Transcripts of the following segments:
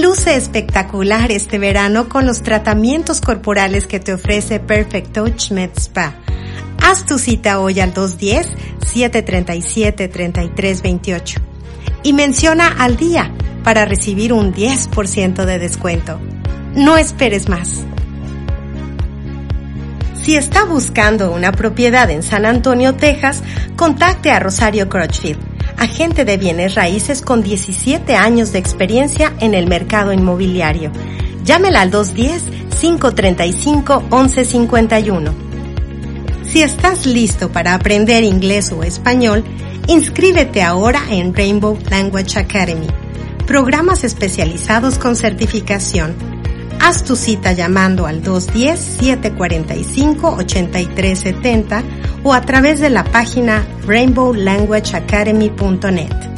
Luce espectacular este verano con los tratamientos corporales que te ofrece Perfect Touch Med Spa. Haz tu cita hoy al 210-737-3328 y menciona al día para recibir un 10% de descuento. No esperes más. Si está buscando una propiedad en San Antonio, Texas, contacte a Rosario Crutchfield, agente de bienes raíces con 17 años de experiencia en el mercado inmobiliario. Llámela al 210-535-1151. Si estás listo para aprender inglés o español, inscríbete ahora en Rainbow Language Academy, programas especializados con certificación Haz tu cita llamando al 210-745-8370 o a través de la página rainbowlanguageacademy.net.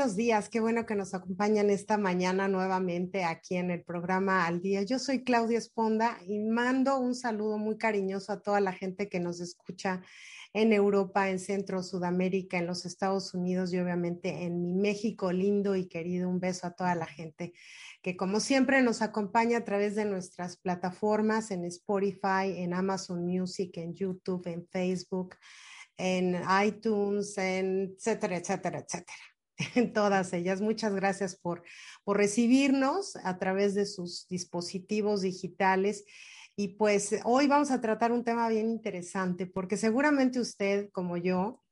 buenos días. Qué bueno que nos acompañan esta mañana nuevamente aquí en el programa Al Día. Yo soy Claudia Esponda y mando un saludo muy cariñoso a toda la gente que nos escucha en Europa, en Centro, Sudamérica, en los Estados Unidos y obviamente en mi México lindo y querido. Un beso a toda la gente que como siempre nos acompaña a través de nuestras plataformas en Spotify, en Amazon Music, en YouTube, en Facebook en iTunes, en etcétera, etcétera, etcétera. En todas ellas. Muchas gracias por, por recibirnos a través de sus dispositivos digitales. Y pues hoy vamos a tratar un tema bien interesante porque seguramente usted, como yo,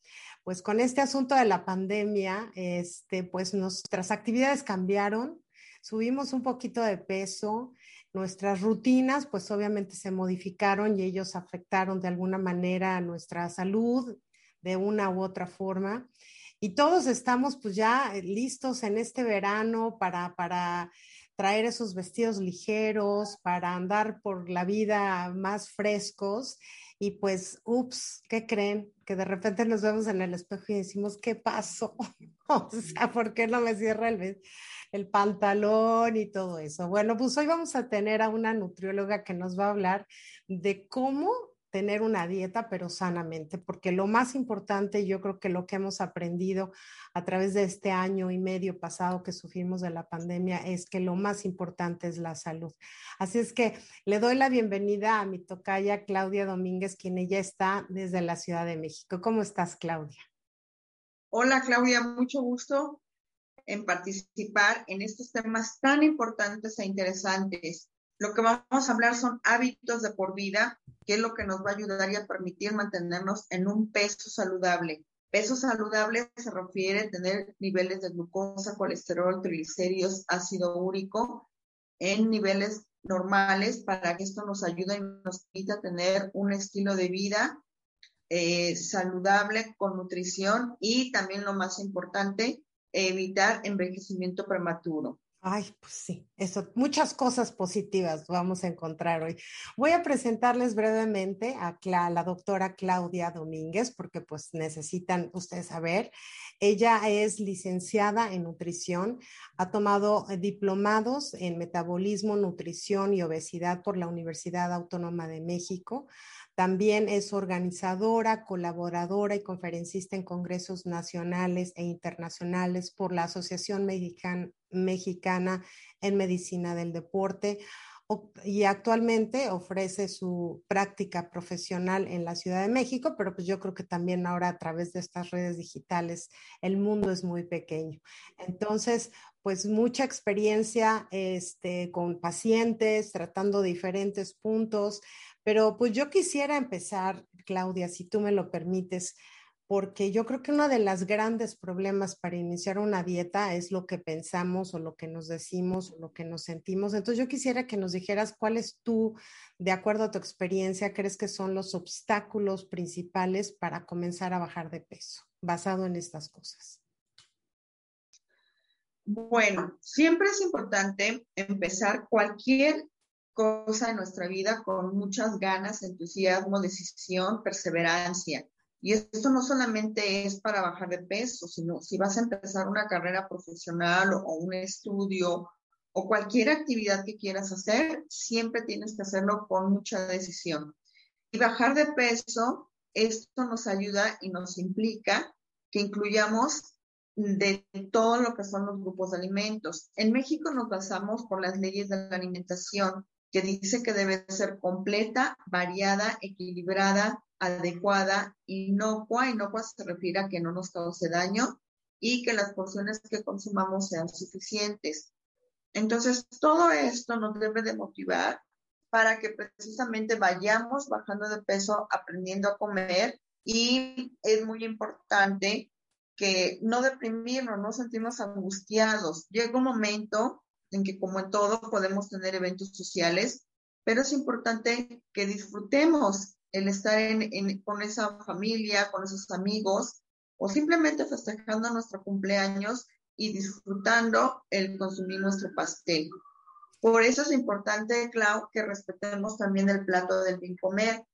pues con este asunto de la pandemia, este, pues nuestras actividades cambiaron, subimos un poquito de peso, nuestras rutinas, pues obviamente se modificaron y ellos afectaron de alguna manera nuestra salud de una u otra forma y todos estamos pues ya eh, listos en este verano para, para traer esos vestidos ligeros, para andar por la vida más frescos. Y pues, ups, ¿qué creen? Que de repente nos vemos en el espejo y decimos, ¿qué pasó? o sea, ¿por qué no me cierra el, el pantalón y todo eso? Bueno, pues hoy vamos a tener a una nutrióloga que nos va a hablar de cómo tener una dieta, pero sanamente, porque lo más importante, yo creo que lo que hemos aprendido a través de este año y medio pasado que sufrimos de la pandemia es que lo más importante es la salud. Así es que le doy la bienvenida a mi tocaya Claudia Domínguez, quien ella está desde la Ciudad de México. ¿Cómo estás, Claudia? Hola, Claudia, mucho gusto en participar en estos temas tan importantes e interesantes lo que vamos a hablar son hábitos de por vida, que es lo que nos va a ayudar y a permitir mantenernos en un peso saludable. Peso saludable se refiere a tener niveles de glucosa, colesterol, triglicéridos, ácido úrico en niveles normales para que esto nos ayude y nos permita tener un estilo de vida eh, saludable con nutrición y también lo más importante, evitar envejecimiento prematuro. Ay, pues sí, eso, muchas cosas positivas vamos a encontrar hoy. Voy a presentarles brevemente a la doctora Claudia Domínguez, porque pues necesitan ustedes saber. Ella es licenciada en nutrición, ha tomado eh, diplomados en metabolismo, nutrición y obesidad por la Universidad Autónoma de México. También es organizadora, colaboradora y conferencista en congresos nacionales e internacionales por la Asociación Mexicana en Medicina del Deporte y actualmente ofrece su práctica profesional en la Ciudad de México, pero pues yo creo que también ahora a través de estas redes digitales el mundo es muy pequeño. Entonces, pues mucha experiencia este, con pacientes, tratando diferentes puntos, pero pues yo quisiera empezar, Claudia, si tú me lo permites, porque yo creo que uno de los grandes problemas para iniciar una dieta es lo que pensamos o lo que nos decimos o lo que nos sentimos. Entonces yo quisiera que nos dijeras cuáles tú, de acuerdo a tu experiencia, crees que son los obstáculos principales para comenzar a bajar de peso, basado en estas cosas. Bueno, siempre es importante empezar cualquier cosa en nuestra vida con muchas ganas, entusiasmo, decisión, perseverancia. Y esto no solamente es para bajar de peso, sino si vas a empezar una carrera profesional o un estudio o cualquier actividad que quieras hacer, siempre tienes que hacerlo con mucha decisión. Y bajar de peso, esto nos ayuda y nos implica que incluyamos de todo lo que son los grupos de alimentos. En México nos basamos por las leyes de la alimentación, que dice que debe ser completa, variada, equilibrada, adecuada, inocua. Inocua se refiere a que no nos cause daño y que las porciones que consumamos sean suficientes. Entonces, todo esto nos debe de motivar para que precisamente vayamos bajando de peso, aprendiendo a comer y es muy importante que no deprimirnos, no sentirnos angustiados. Llega un momento en que como en todo podemos tener eventos sociales, pero es importante que disfrutemos el estar con esa familia, con esos amigos o simplemente festejando nuestro cumpleaños y disfrutando el consumir nuestro pastel. Por eso es importante, Clau, que respetemos también el plato del bien comer.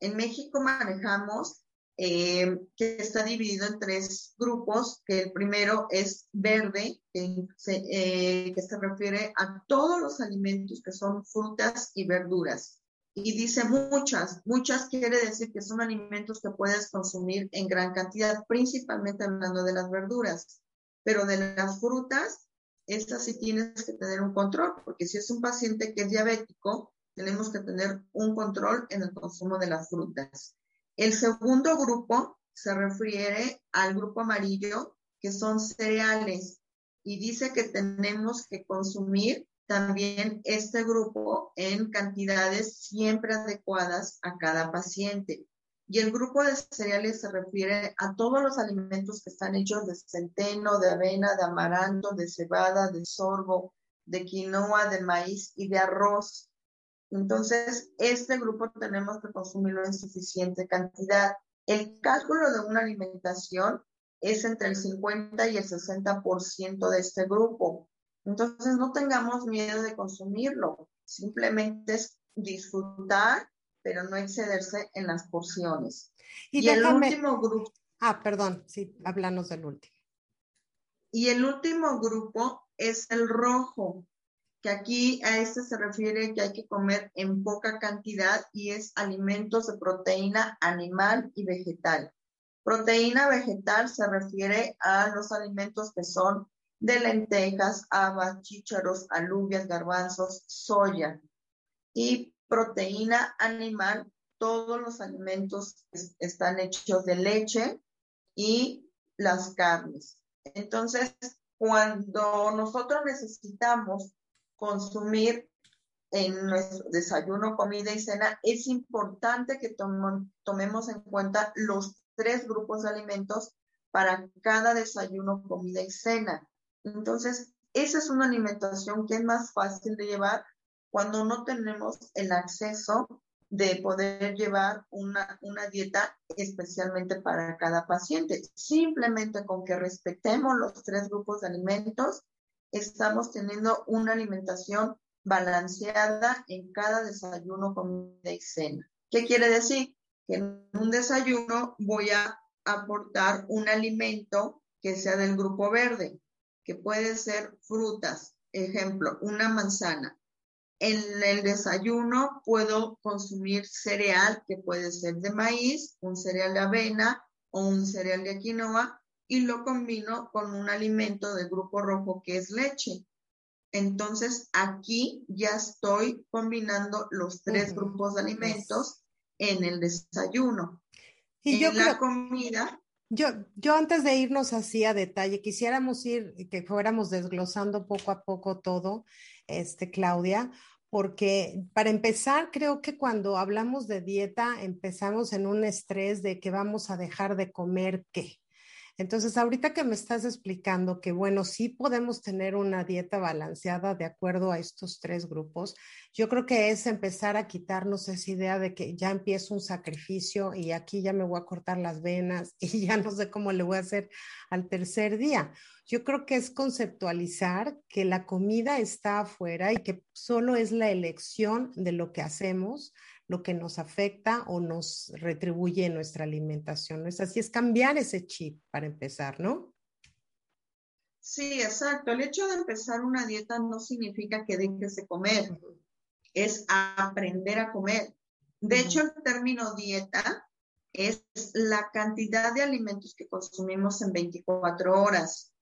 En México manejamos eh, que está dividido en tres grupos, que el primero es verde, que se, eh, que se refiere a todos los alimentos que son frutas y verduras. Y dice muchas, muchas quiere decir que son alimentos que puedes consumir en gran cantidad, principalmente hablando de las verduras. Pero de las frutas, estas sí tienes que tener un control, porque si es un paciente que es diabético, tenemos que tener un control en el consumo de las frutas. El segundo grupo se refiere al grupo amarillo, que son cereales, y dice que tenemos que consumir también este grupo en cantidades siempre adecuadas a cada paciente. Y el grupo de cereales se refiere a todos los alimentos que están hechos de centeno, de avena, de amaranto, de cebada, de sorgo, de quinoa, de maíz y de arroz. Entonces, este grupo tenemos que consumirlo en suficiente cantidad. El cálculo de una alimentación es entre el 50 y el 60% de este grupo. Entonces, no tengamos miedo de consumirlo. Simplemente es disfrutar pero no excederse en las porciones. Y, el último grupo. Ah, perdón, sí, háblanos del último. Y el último grupo es el rojo, que aquí a este se refiere que hay que comer en poca cantidad y es alimentos de proteína animal y vegetal. Proteína vegetal se refiere a los alimentos que son de lentejas, habas, chícharos, alubias, garbanzos, soya. Y proteína animal, todos los alimentos están hechos de leche y las carnes. Entonces, cuando nosotros necesitamos consumir en nuestro desayuno, comida y cena, es importante que tomemos en cuenta los tres grupos de alimentos para cada desayuno, comida y cena. Entonces, esa es una alimentación que es más fácil de llevar cuando no tenemos el acceso de poder llevar una, dieta especialmente para cada paciente. Simplemente con que respetemos los tres grupos de alimentos, estamos teniendo una alimentación balanceada en cada desayuno, comida y cena. ¿Qué quiere decir? Que en un desayuno voy a aportar un alimento que sea del grupo verde, que puede ser frutas, ejemplo, una manzana, en el desayuno puedo consumir cereal que puede ser de maíz, un cereal de avena o un cereal de quinoa y lo combino con un alimento del grupo rojo que es leche. Entonces aquí ya estoy combinando los tres grupos de alimentos en el desayuno. Y en la comida. Yo, yo antes de irnos así a detalle, quisiéramos ir, que fuéramos desglosando poco a poco todo este, Claudia, porque para empezar, creo que cuando hablamos de dieta, empezamos en un estrés de que vamos a dejar de comer qué. Entonces, ahorita que me estás explicando que, bueno, sí podemos tener una dieta balanceada de acuerdo a estos tres grupos, yo creo que es empezar a quitarnos esa idea de que ya empiezo un sacrificio y aquí ya me voy a cortar las venas y ya no sé cómo le voy a hacer al tercer día. Yo creo que es conceptualizar que la comida está afuera y que solo es la elección de lo que hacemos lo que nos afecta o nos retribuye en nuestra alimentación. ¿No es así? Es cambiar ese chip para empezar, ¿no? Sí, exacto. El hecho de empezar una dieta no significa que dejes de comer, es aprender a comer. De hecho, el término dieta es la cantidad de alimentos que consumimos en 24 horas.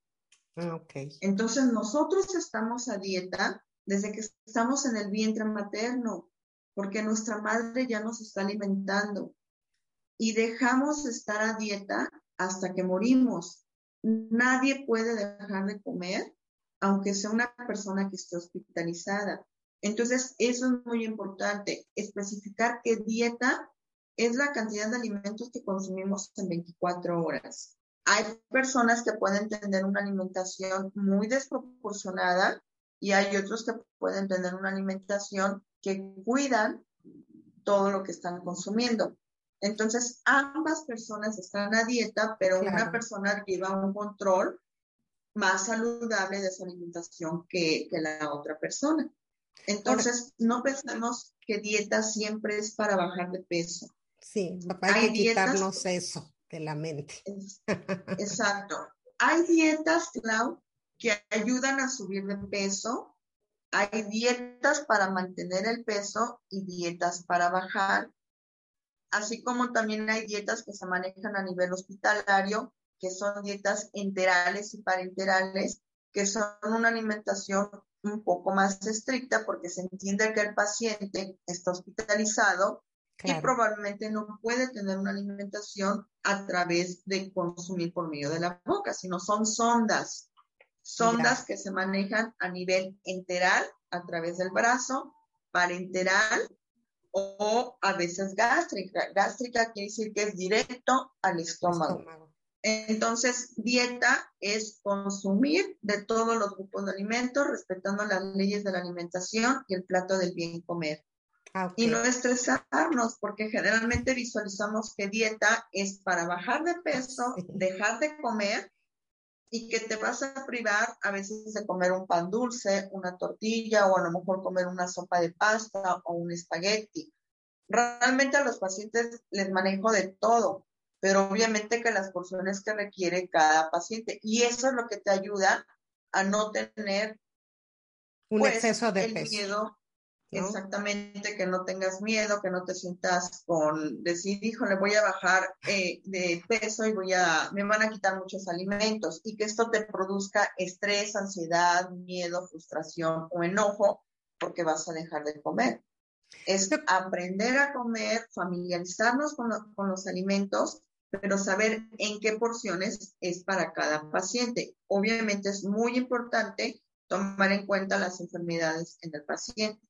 Ah, ok. Entonces, nosotros estamos a dieta desde que estamos en el vientre materno porque nuestra madre ya nos está alimentando y dejamos de estar a dieta hasta que morimos. Nadie puede dejar de comer, aunque sea una persona que esté hospitalizada. Entonces, eso es muy importante, especificar qué dieta es la cantidad de alimentos que consumimos en 24 horas. Hay personas que pueden tener una alimentación muy desproporcionada y hay otros que pueden tener una alimentación que cuidan todo lo que están consumiendo. Entonces, ambas personas están a dieta, pero una persona lleva un control más saludable de su alimentación que, la otra persona. Entonces, no pensemos que dieta siempre es para bajar de peso. Sí, hay, que quitarnos eso de la mente. Exacto. Hay dietas, Clau, que ayudan a subir de peso, hay dietas para mantener el peso y dietas para bajar, así como también hay dietas que se manejan a nivel hospitalario, que son dietas enterales y parenterales, que son una alimentación un poco más estricta porque se entiende que el paciente está hospitalizado y probablemente no puede tener una alimentación a través de consumir por medio de la boca, sino son sondas sondas que se manejan a nivel enteral a través del brazo, parenteral o a veces gástrica. Gástrica quiere decir que es directo al estómago. Entonces, dieta es consumir de todos los grupos de alimentos, respetando las leyes de la alimentación y el plato del bien comer. Ah, y no estresarnos, porque generalmente visualizamos que dieta es para bajar de peso, dejar de comer y que te vas a privar a veces de comer un pan dulce, una tortilla o a lo mejor comer una sopa de pasta o un espagueti. Realmente a los pacientes les manejo de todo, pero obviamente que las porciones que requiere cada paciente. Y eso es lo que te ayuda a no tener un pues, exceso de peso. miedo Exactamente, que no tengas miedo, que no te sientas con decir, hijo, le voy a bajar eh, de peso y voy a, me van a quitar muchos alimentos y que esto te produzca estrés, ansiedad, miedo, frustración o enojo porque vas a dejar de comer. Es aprender a comer, familiarizarnos con, con los alimentos, pero saber en qué porciones es para cada paciente. Obviamente es muy importante tomar en cuenta las enfermedades en el paciente.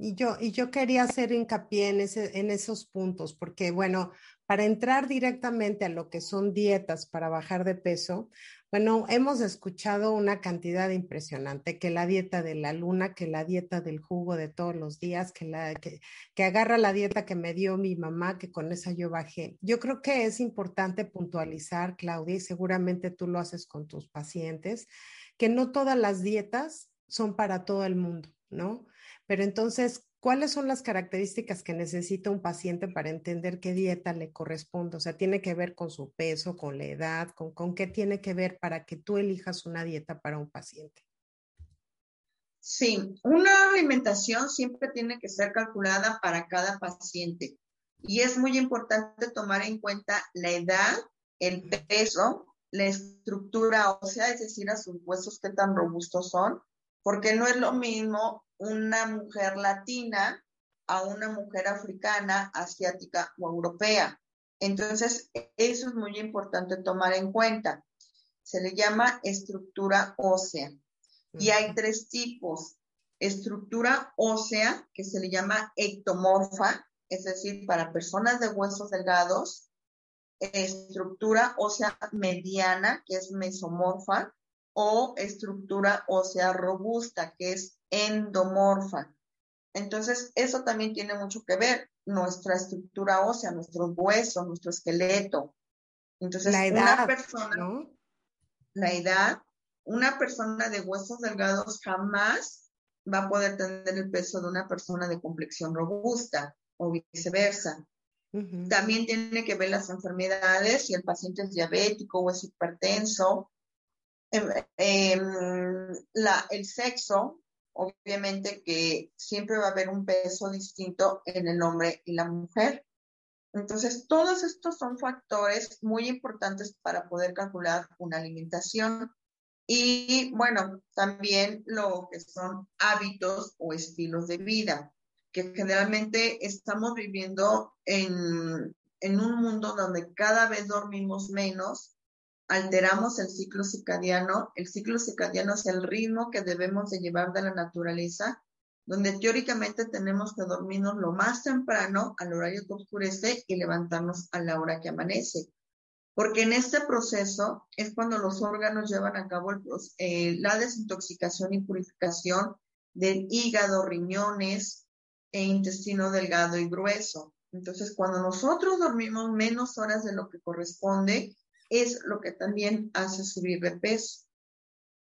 Y yo, y yo quería hacer hincapié en, ese, en esos puntos, porque bueno, para entrar directamente a lo que son dietas para bajar de peso, bueno, hemos escuchado una cantidad impresionante, que la dieta de la luna, que la dieta del jugo de todos los días, que, la, que, que agarra la dieta que me dio mi mamá, que con esa yo bajé. Yo creo que es importante puntualizar, Claudia, y seguramente tú lo haces con tus pacientes, que no todas las dietas son para todo el mundo, ¿no? Pero entonces, ¿cuáles son las características que necesita un paciente para entender qué dieta le corresponde? O sea, tiene que ver con su peso, con la edad, con, con qué tiene que ver para que tú elijas una dieta para un paciente. Sí, una alimentación siempre tiene que ser calculada para cada paciente y es muy importante tomar en cuenta la edad, el peso, la estructura ósea, es decir, a sus huesos qué tan robustos son, porque no es lo mismo una mujer latina a una mujer africana, asiática o europea. Entonces, eso es muy importante tomar en cuenta. Se le llama estructura ósea. Y hay tres tipos. Estructura ósea, que se le llama ectomorfa, es decir, para personas de huesos delgados, estructura ósea mediana, que es mesomorfa, o estructura ósea robusta, que es endomorfa. Entonces, eso también tiene mucho que ver, nuestra estructura ósea, nuestros huesos, nuestro esqueleto. Entonces, la edad, una persona, la edad, una persona de huesos delgados jamás va a poder tener el peso de una persona de complexión robusta o viceversa. También tiene que ver las enfermedades, si el paciente es diabético o es hipertenso. Em, em, el sexo, obviamente que siempre va a haber un peso distinto en el hombre y la mujer. Entonces, todos estos son factores muy importantes para poder calcular una alimentación. Y bueno, también lo que son hábitos o estilos de vida que generalmente estamos viviendo en, en un mundo donde cada vez dormimos menos, alteramos el ciclo circadiano. El ciclo circadiano es el ritmo que debemos de llevar de la naturaleza, donde teóricamente tenemos que dormirnos lo más temprano al horario que oscurece y levantarnos a la hora que amanece. Porque en este proceso es cuando los órganos llevan a cabo eh, la desintoxicación y purificación del hígado, riñones, e intestino delgado y grueso. Entonces, cuando nosotros dormimos menos horas de lo que corresponde, es lo que también hace subir de peso.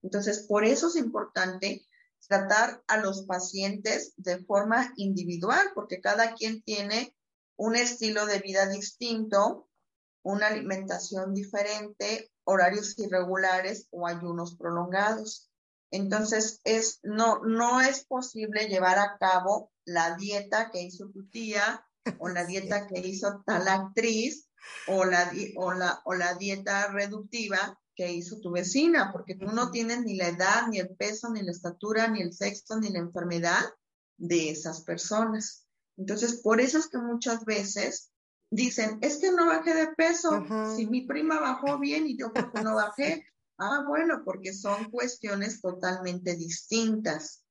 Entonces, por eso es importante tratar a los pacientes de forma individual, porque cada quien tiene un estilo de vida distinto, una alimentación diferente, horarios irregulares o ayunos prolongados. Entonces, es, no, no es posible llevar a cabo la dieta que hizo tu tía o la dieta que hizo tal actriz o la, o la, o la dieta reductiva que hizo tu vecina, porque tú no tienes ni la edad, ni el peso, ni la estatura, ni el sexo, ni la enfermedad de esas personas. Entonces, por eso es que muchas veces dicen, es que no bajé de peso, si mi prima bajó bien y yo porque no bajé, Ah, bueno, porque son cuestiones totalmente distintas.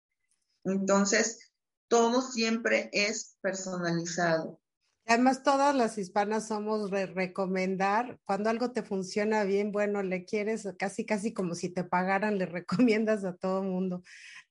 Entonces, todo siempre es personalizado. Además, todas las hispanas somos de recomendar, cuando algo te funciona bien, bueno, le quieres casi, casi como si te pagaran, le recomiendas a todo mundo.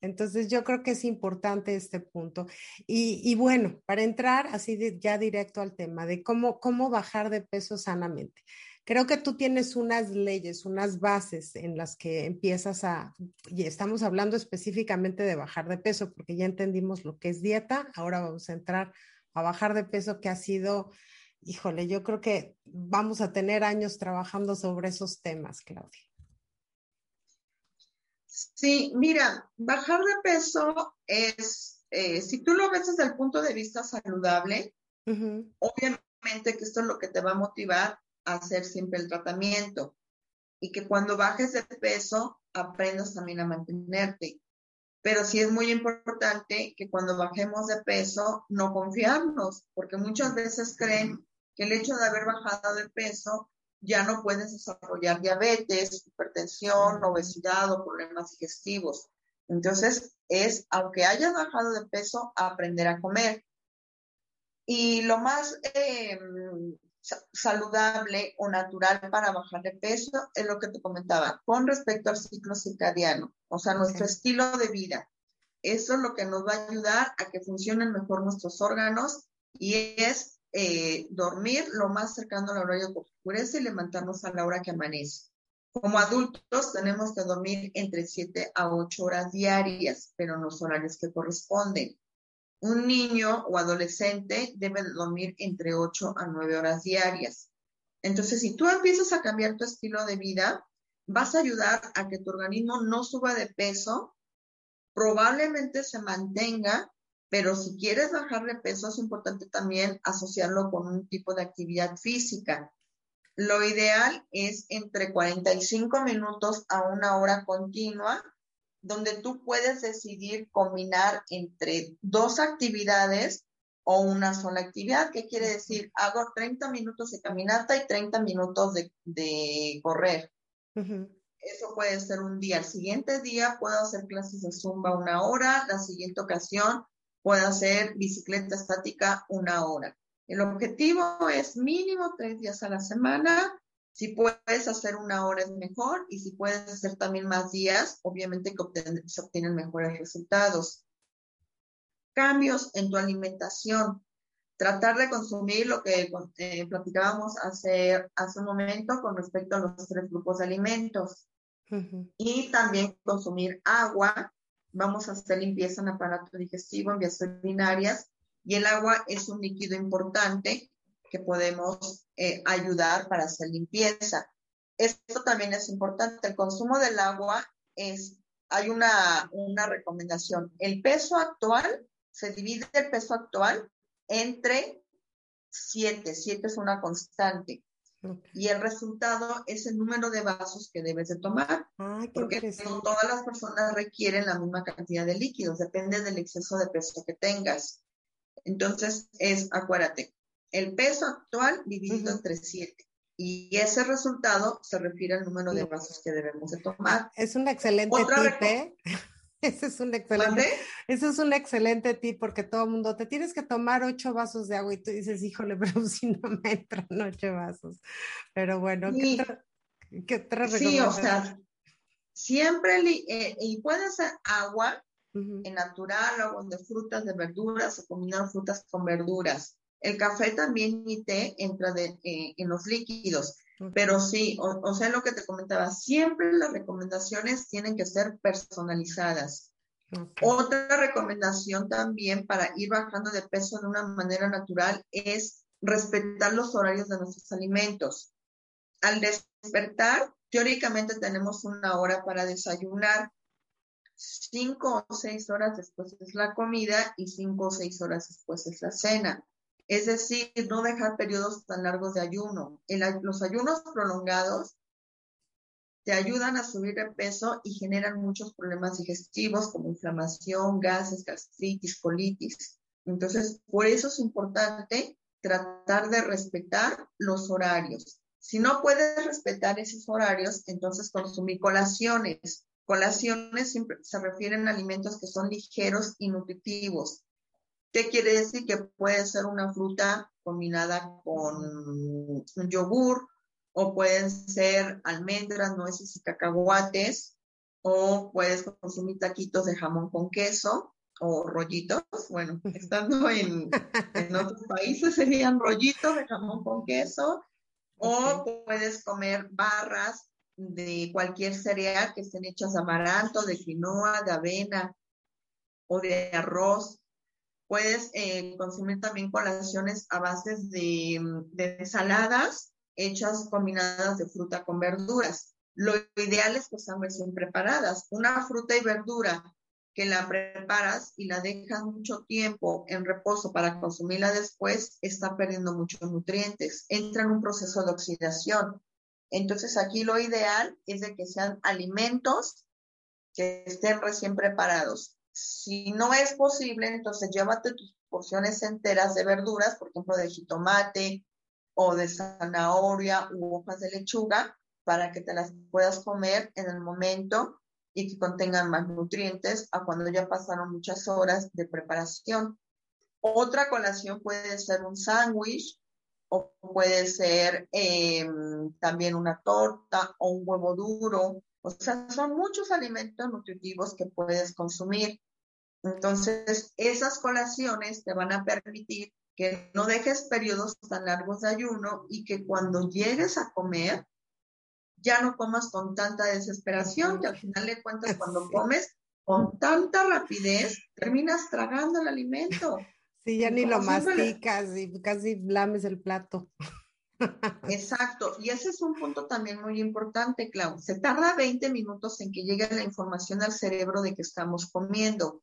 Entonces, yo creo que es importante este punto. Y, y bueno, para entrar así ya directo al tema de cómo, cómo bajar de peso sanamente. Creo que tú tienes unas leyes, unas bases en las que empiezas a, y estamos hablando específicamente de bajar de peso, porque ya entendimos lo que es dieta, ahora vamos a entrar a bajar de peso, que ha sido, híjole, yo creo que vamos a tener años trabajando sobre esos temas, Claudia. Sí, mira, bajar de peso es, eh, si tú lo ves desde el punto de vista saludable, obviamente que esto es lo que te va a motivar hacer siempre el tratamiento y que cuando bajes de peso aprendas también a mantenerte. Pero sí es muy importante que cuando bajemos de peso no confiarnos, porque muchas veces creen que el hecho de haber bajado de peso ya no puedes desarrollar diabetes, hipertensión, obesidad o problemas digestivos. Entonces, es, aunque hayas bajado de peso, aprender a comer. Y lo más eh, saludable o natural para bajar de peso es lo que te comentaba con respecto al ciclo circadiano, o sea, nuestro estilo de vida. Eso es lo que nos va a ayudar a que funcionen mejor nuestros órganos y es eh, dormir lo más cercano al horario que oscurece y levantarnos a la hora que amanece. Como adultos tenemos que dormir entre 7 a 8 horas diarias, pero en los horarios que corresponden un niño o adolescente debe dormir entre 8 a 9 horas diarias. Entonces, si tú empiezas a cambiar tu estilo de vida, vas a ayudar a que tu organismo no suba de peso, probablemente se mantenga, pero si quieres bajar de peso es importante también asociarlo con un tipo de actividad física. Lo ideal es entre 45 minutos a una hora continua donde tú puedes decidir combinar entre dos actividades o una sola actividad. ¿Qué quiere decir? Hago 30 minutos de caminata y 30 minutos de, correr. Eso puede ser un día. El siguiente día puedo hacer clases de zumba una hora. La siguiente ocasión puedo hacer bicicleta estática una hora. El objetivo es mínimo tres días a la semana. Si puedes hacer una hora es mejor y si puedes hacer también más días, obviamente que se obtienen mejores resultados. Cambios en tu alimentación. Tratar de consumir lo que eh, platicábamos hace, hace un momento con respecto a los tres grupos de alimentos. Y también consumir agua. Vamos a hacer limpieza en aparato digestivo, en vías urinarias. Y el agua es un líquido importante que podemos eh, ayudar para hacer limpieza. Esto también es importante. El consumo del agua es, hay una, una recomendación. El peso actual, se divide el peso actual entre siete. Siete es una constante. Y el resultado es el número de vasos que debes de tomar. porque no todas las personas requieren la misma cantidad de líquidos, depende del exceso de peso que tengas. Entonces, es, acuérdate, el peso actual dividido entre 7. Y ese resultado se refiere al número de vasos que debemos de tomar. Es un excelente tip, ¿eh? Ese es un excelente, ese es un excelente tip porque todo el mundo te tienes que tomar ocho vasos de agua y tú dices, híjole, pero si no me entran ocho vasos. Pero bueno, ¿qué, otra, Sí, o sea, siempre, eh, y puede ser agua en natural, agua de frutas, de verduras, o combinar frutas con verduras. El café también y té entra de, eh, en los líquidos. Pero sí, o, sea, lo que te comentaba, siempre las recomendaciones tienen que ser personalizadas. Otra recomendación también para ir bajando de peso de una manera natural es respetar los horarios de nuestros alimentos. Al despertar, teóricamente tenemos una hora para desayunar, cinco o seis horas después es la comida y cinco o seis horas después es la cena. Es decir, no dejar periodos tan largos de ayuno. los ayunos prolongados te ayudan a subir de peso y generan muchos problemas digestivos como inflamación, gases, gastritis, colitis. Entonces, por eso es importante tratar de respetar los horarios. Si no puedes respetar esos horarios, entonces consumir colaciones. Colaciones se refieren a alimentos que son ligeros y nutritivos. ¿Qué quiere decir? Que puede ser una fruta combinada con yogur, o pueden ser almendras, nueces y cacahuates, o puedes consumir taquitos de jamón con queso o rollitos. Bueno, estando en, en otros países serían rollitos de jamón con queso, o puedes comer barras de cualquier cereal que estén hechas de amaranto, de quinoa, de avena o de arroz. Puedes eh, consumir también colaciones a base de, de ensaladas hechas combinadas de fruta con verduras. Lo ideal es que sean recién preparadas. Una fruta y verdura que la preparas y la dejas mucho tiempo en reposo para consumirla después, está perdiendo muchos nutrientes. Entra en un proceso de oxidación. Entonces aquí lo ideal es de que sean alimentos que estén recién preparados. Si no es posible, entonces llévate tus porciones enteras de verduras, por ejemplo, de jitomate o de zanahoria u hojas de lechuga, para que te las puedas comer en el momento y que contengan más nutrientes a cuando ya pasaron muchas horas de preparación. Otra colación puede ser un sándwich o puede ser em, también una torta o un huevo duro. O sea, son muchos alimentos nutritivos que puedes consumir. Entonces, esas colaciones te van a permitir que no dejes periodos tan largos de ayuno y que cuando llegues a comer, ya no comas con tanta desesperación, que al final de cuentas cuando comes con tanta rapidez, terminas tragando el alimento. Sí, ya ni lo masticas y casi lames el plato. Exacto, y ese es un punto también muy importante, Clau. Se tarda 20 minutos en que llegue la información al cerebro de que estamos comiendo.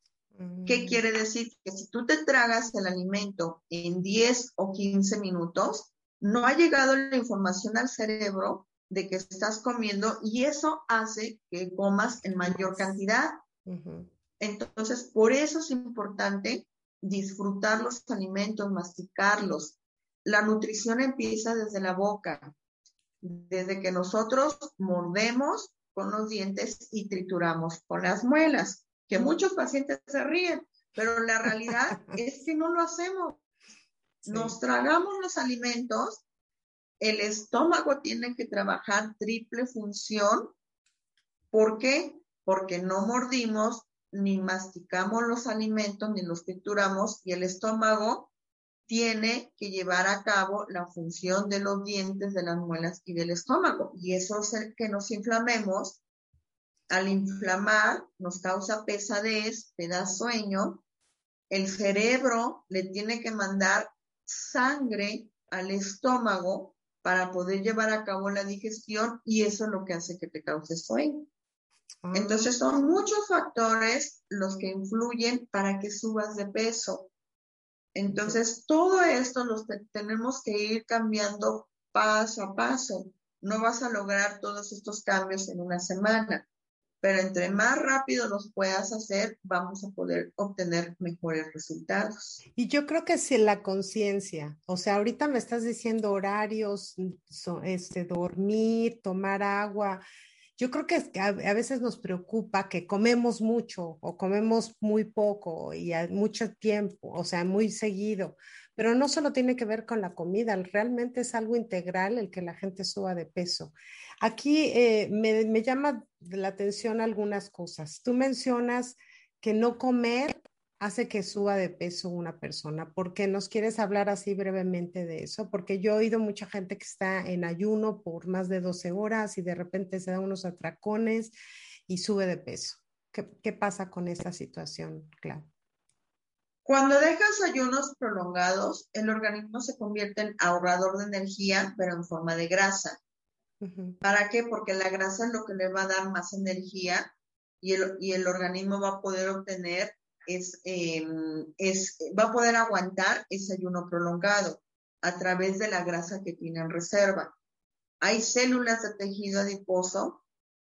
¿Qué mm. quiere decir? Que si tú te tragas el alimento en 10 o 15 minutos, no ha llegado la información al cerebro de que estás comiendo y eso hace que comas en mayor cantidad. Entonces, por eso es importante disfrutar los alimentos, masticarlos. La nutrición empieza desde la boca, desde que nosotros mordemos con los dientes y trituramos con las muelas que muchos pacientes se ríen, pero la realidad es que no lo hacemos. nos tragamos los alimentos, el estómago tiene que trabajar triple función. ¿Por qué? Porque no mordimos, ni masticamos los alimentos, ni los trituramos, y el estómago tiene que llevar a cabo la función de los dientes, de las muelas y del estómago. Y eso es el que nos inflamemos. Al inflamar nos causa pesadez, te da sueño. El cerebro le tiene que mandar sangre al estómago para poder llevar a cabo la digestión y eso es lo que hace que te cause sueño. Ah. Entonces son muchos factores los que influyen para que subas de peso. Entonces todo esto los tenemos que ir cambiando paso a paso. No vas a lograr todos estos cambios en una semana pero entre más rápido los puedas hacer, vamos a poder obtener mejores resultados. Y yo creo que si la conciencia, o sea, ahorita me estás diciendo horarios, este, dormir, tomar agua. Yo creo que a, veces nos preocupa que comemos mucho o comemos muy poco y a mucho tiempo, o sea, muy seguido, pero no solo tiene que ver con la comida, realmente es algo integral el que la gente suba de peso. Aquí eh, me, llama la atención algunas cosas. Tú mencionas que no comer hace que suba de peso una persona. ¿Por qué nos quieres hablar así brevemente de eso? Porque yo he oído mucha gente que está en ayuno por más de 12 horas y de repente se da unos atracones y sube de peso. ¿Qué, qué pasa con esta situación, Clau? Cuando dejas ayunos prolongados, el organismo se convierte en ahorrador de energía, pero en forma de grasa. ¿Para qué? Porque la grasa es lo que le va a dar más energía y el, y el organismo va a poder obtener, es, em, es, va a poder aguantar ese ayuno prolongado a través de la grasa que tiene en reserva. Hay células de tejido adiposo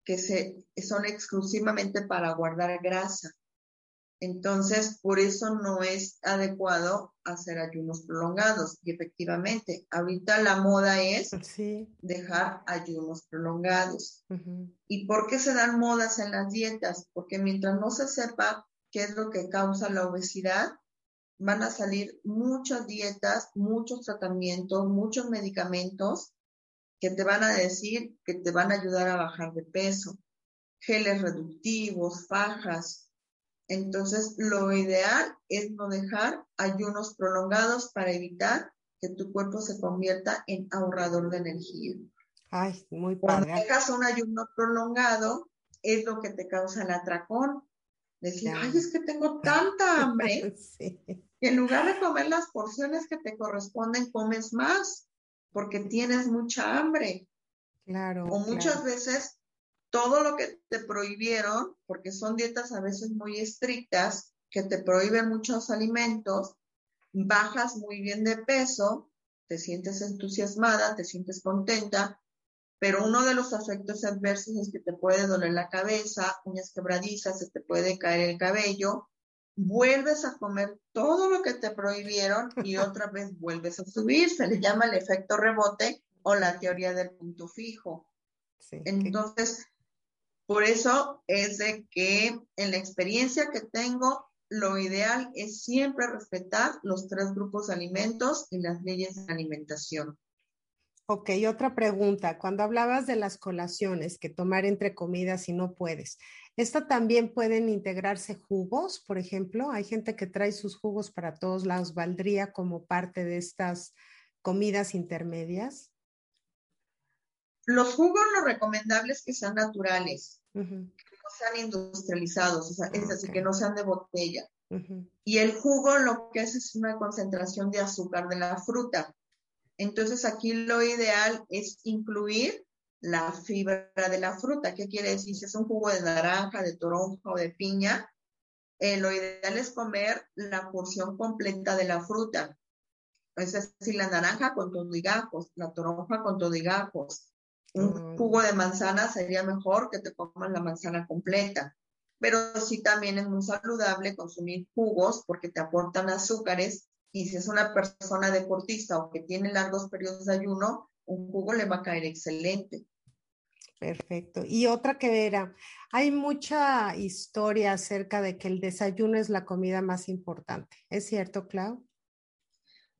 que se, son exclusivamente para guardar grasa. Entonces, por eso no es adecuado hacer ayunos prolongados. Y efectivamente, ahorita la moda es dejar ayunos prolongados. ¿Y por qué se dan modas en las dietas? Porque mientras no se sepa qué es lo que causa la obesidad, van a salir muchas dietas, muchos tratamientos, muchos medicamentos que te van a decir que te van a ayudar a bajar de peso. Geles reductivos, fajas, entonces, lo ideal es no dejar ayunos prolongados para evitar que tu cuerpo se convierta en ahorrador de energía. Ay, muy padre. Cuando dejas un ayuno prolongado, es lo que te causa el atracón. Decir, ay, es que tengo tanta hambre que en lugar de comer las porciones que te corresponden, comes más porque tienes mucha hambre. Claro. O muchas veces todo lo que te prohibieron, porque son dietas a veces muy estrictas, que te prohíben muchos alimentos, bajas muy bien de peso, te sientes entusiasmada, te sientes contenta, pero uno de los efectos adversos es que te puede doler la cabeza, uñas quebradizas, se te puede caer el cabello, vuelves a comer todo lo que te prohibieron y otra vez vuelves a subir, se le llama el efecto rebote o la teoría del punto fijo. Entonces, por eso es de que en la experiencia que tengo, lo ideal es siempre respetar los tres grupos de alimentos y las leyes de alimentación. Ok, otra pregunta. Cuando hablabas de las colaciones, que tomar entre comidas si no puedes, ¿esto también pueden integrarse jugos, por ejemplo? Hay gente que trae sus jugos para todos lados. ¿Valdría como parte de estas comidas intermedias? Los jugos lo recomendable es que sean naturales, que no sean industrializados, o sea, es decir, que no sean de botella. Y el jugo lo que hace es una concentración de azúcar de la fruta. Entonces aquí lo ideal es incluir la fibra de la fruta. ¿Qué quiere decir? Si es un jugo de naranja, de toronja o de piña, eh, lo ideal es comer la porción completa de la fruta. Es decir, la naranja con todo y gajos, la toronja con todo y gajos, un jugo de manzana sería mejor que te comas la manzana completa. Pero sí también es muy saludable consumir jugos porque te aportan azúcares y si es una persona deportista o que tiene largos periodos de ayuno, un jugo le va a caer excelente. Perfecto. Y otra que era, hay mucha historia acerca de que el desayuno es la comida más importante. ¿Es cierto, Clau?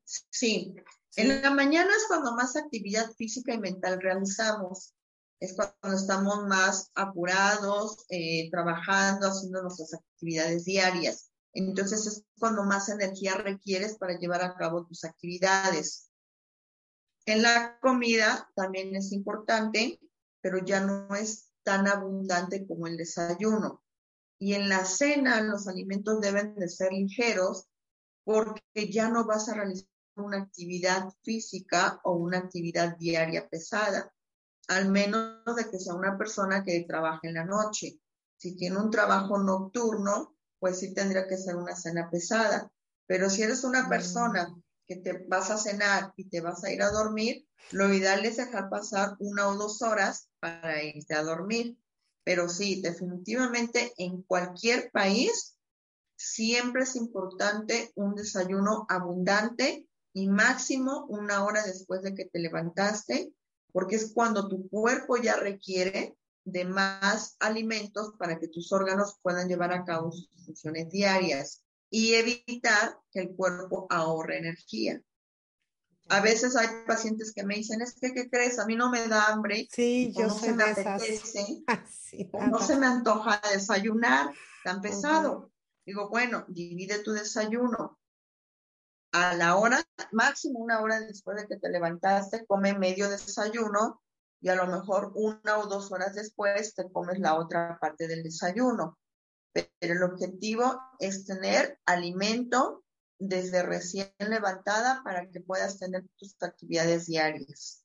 Sí. En la mañana es cuando más actividad física y mental realizamos. Es cuando estamos más apurados, eh, trabajando, haciendo nuestras actividades diarias. Entonces es cuando más energía requieres para llevar a cabo tus actividades. En la comida también es importante, pero ya no es tan abundante como el desayuno. Y en la cena los alimentos deben de ser ligeros porque ya no vas a realizar una actividad física o una actividad diaria pesada, al menos de que sea una persona que trabaje en la noche. Si tiene un trabajo nocturno, pues sí tendría que ser una cena pesada. Pero si eres una persona mm. que te vas a cenar y te vas a ir a dormir, lo ideal es dejar pasar una o dos horas para irte a dormir. Pero sí, definitivamente en cualquier país siempre es importante un desayuno abundante y máximo una hora después de que te levantaste, porque es cuando tu cuerpo ya requiere de más alimentos para que tus órganos puedan llevar a cabo sus funciones diarias y evitar que el cuerpo ahorre energía. A veces hay pacientes que me dicen, es que, ¿qué crees? A mí no me da hambre. Sí, yo no se me apetece, ah, no se me antoja desayunar tan pesado. Digo, bueno, divide tu desayuno. A la hora, máximo una hora después de que te levantaste, come medio desayuno y a lo mejor una o dos horas después te comes la otra parte del desayuno. Pero el objetivo es tener alimento desde recién levantada para que puedas tener tus actividades diarias.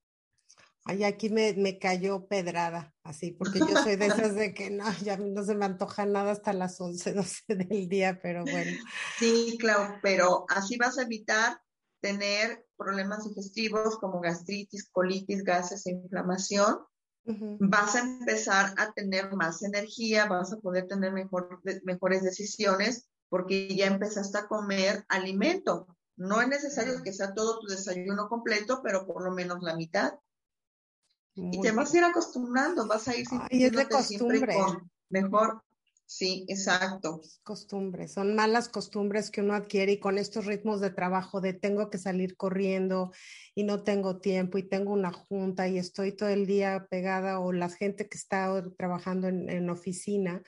Ay, aquí me, me, cayó pedrada, así, porque yo soy de esas de que no, ya no se me antoja nada hasta las 11, 12 del día, pero bueno. Sí, claro, pero así vas a evitar tener problemas digestivos como gastritis, colitis, gases e inflamación. Vas a empezar a tener más energía, vas a poder tener mejor, mejores decisiones porque ya empezaste a comer alimento. No es necesario que sea todo tu desayuno completo, pero por lo menos la mitad. y te vas a ir acostumbrando, vas a ir sintiéndote siempre con mejor. Sí, exacto. Costumbres, son malas costumbres que uno adquiere y con estos ritmos de trabajo de tengo que salir corriendo y no tengo tiempo y tengo una junta y estoy todo el día pegada o la gente que está trabajando en, en oficina,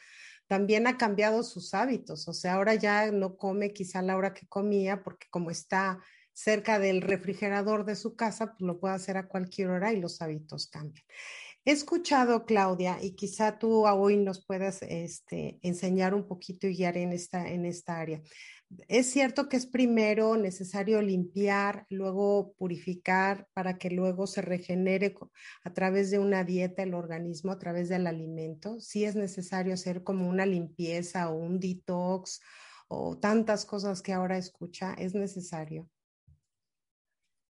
también ha cambiado sus hábitos, o sea, ahora ya no come quizá la hora que comía porque como está cerca del refrigerador de su casa, pues lo puede hacer a cualquier hora y los hábitos cambian. He escuchado, Claudia, y quizá tú hoy nos puedas este, enseñar un poquito y guiar en esta, en esta área. Es cierto que es primero necesario limpiar, luego purificar para que luego se regenere a través de una dieta el organismo, a través del alimento. Sí es necesario hacer como una limpieza o un detox o tantas cosas que ahora escucha, es necesario.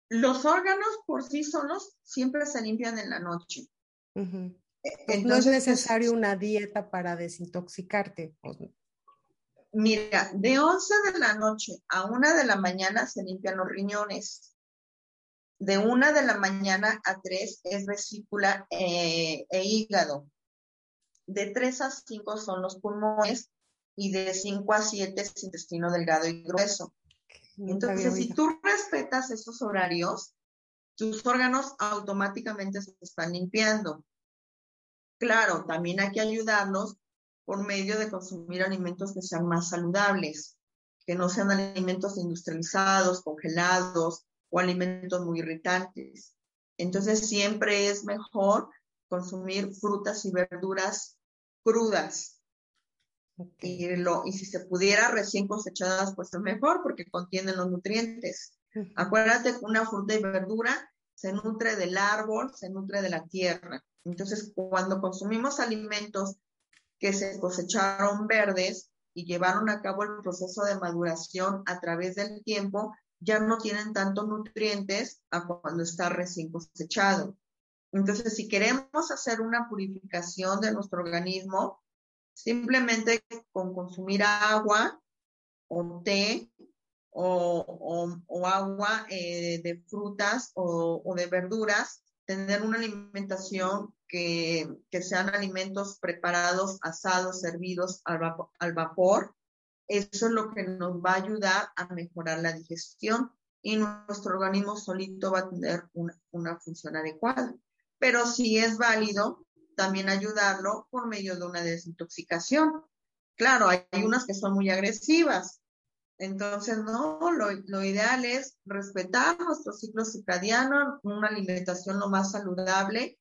Los órganos por sí solos siempre se limpian en la noche. Entonces, no es necesario una dieta para desintoxicarte. Mira, de 11 de la noche a 1 de la mañana se limpian los riñones. De 1 de la mañana a 3 es vesícula eh, e hígado. De 3 a 5 son los pulmones y de 5 a 7 es intestino delgado y grueso. Entonces, si tú respetas esos horarios, tus órganos automáticamente se están limpiando. Claro, también hay que ayudarnos por medio de consumir alimentos que sean más saludables, que no sean alimentos industrializados, congelados o alimentos muy irritantes. Entonces siempre es mejor consumir frutas y verduras crudas. Y, y si se pudiera recién cosechadas, pues es mejor porque contienen los nutrientes. Acuérdate que una fruta y verdura se nutre del árbol, se nutre de la tierra. Entonces, cuando consumimos alimentos que se cosecharon verdes y llevaron a cabo el proceso de maduración a través del tiempo, ya no tienen tantos nutrientes a cuando está recién cosechado. Entonces, si queremos hacer una purificación de nuestro organismo, simplemente con consumir agua o té o, agua eh, de frutas o de verduras, tener una alimentación que, sean alimentos preparados, asados, servidos al vapor. Eso es lo que nos va a ayudar a mejorar la digestión y nuestro organismo solito va a tener una función adecuada. Pero si es válido también ayudarlo por medio de una desintoxicación. Claro, hay, unas que son muy agresivas. Entonces, no, lo, ideal es respetar nuestro ciclo circadiano, una alimentación lo más saludable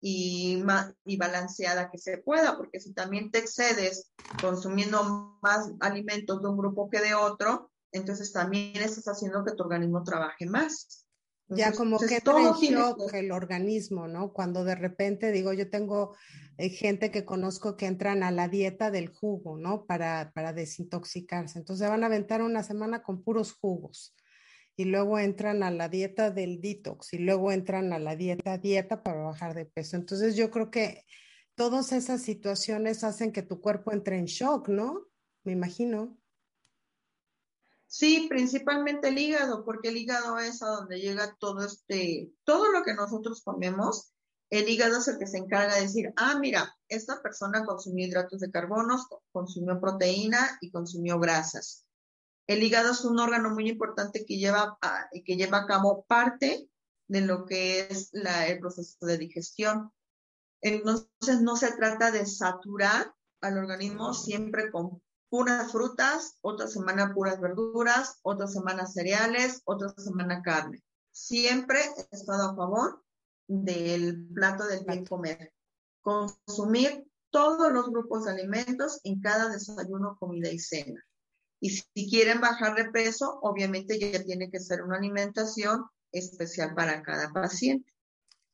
y, y balanceada que se pueda, porque si también te excedes consumiendo más alimentos de un grupo que de otro, entonces también estás haciendo que tu organismo trabaje más. Ya como que todo en shock el organismo, ¿no? Cuando de repente digo, yo tengo eh, gente que conozco que entran a la dieta del jugo, ¿no? Para, para desintoxicarse. Entonces van a aventar una semana con puros jugos y luego entran a la dieta del detox y luego entran a la dieta dieta para bajar de peso. Entonces yo creo que todas esas situaciones hacen que tu cuerpo entre en shock, ¿no? Me imagino. Sí, principalmente el hígado, porque el hígado es a donde llega todo este, todo lo que nosotros comemos. El hígado es el que se encarga de decir, ah, mira, esta persona consumió hidratos de carbono, consumió proteína y consumió grasas. El hígado es un órgano muy importante que lleva a, que lleva a cabo parte de lo que es la, el proceso de digestión. Entonces, no se trata de saturar al organismo siempre con puras frutas, otra semana puras verduras, otra semana cereales, otra semana carne. Siempre he estado a favor del plato del bien comer. Consumir todos los grupos de alimentos en cada desayuno, comida y cena. Y si quieren bajar de peso, obviamente ya tiene que ser una alimentación especial para cada paciente.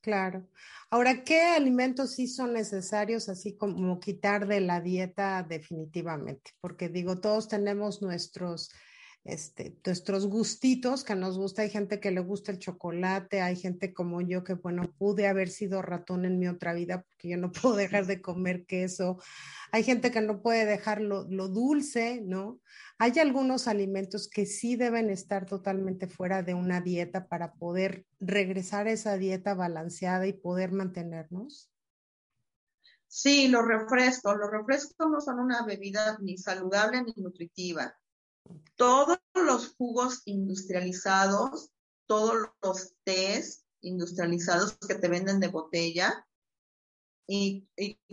Claro. Ahora, ¿qué alimentos sí son necesarios, así como quitar de la dieta definitivamente? Porque digo, todos tenemos nuestros, este, nuestros gustitos que nos gusta. Hay gente que le gusta el chocolate, hay gente como yo que, bueno, pude haber sido ratón en mi otra vida porque yo no puedo dejar de comer queso. Hay gente que no puede dejar lo, lo dulce, ¿no? Hay algunos alimentos que sí deben estar totalmente fuera de una dieta para poder regresar a esa dieta balanceada y poder mantenernos. Sí, los refrescos. Los refrescos no son una bebida ni saludable ni nutritiva. Todos los jugos industrializados, todos los tés industrializados que te venden de botella, y,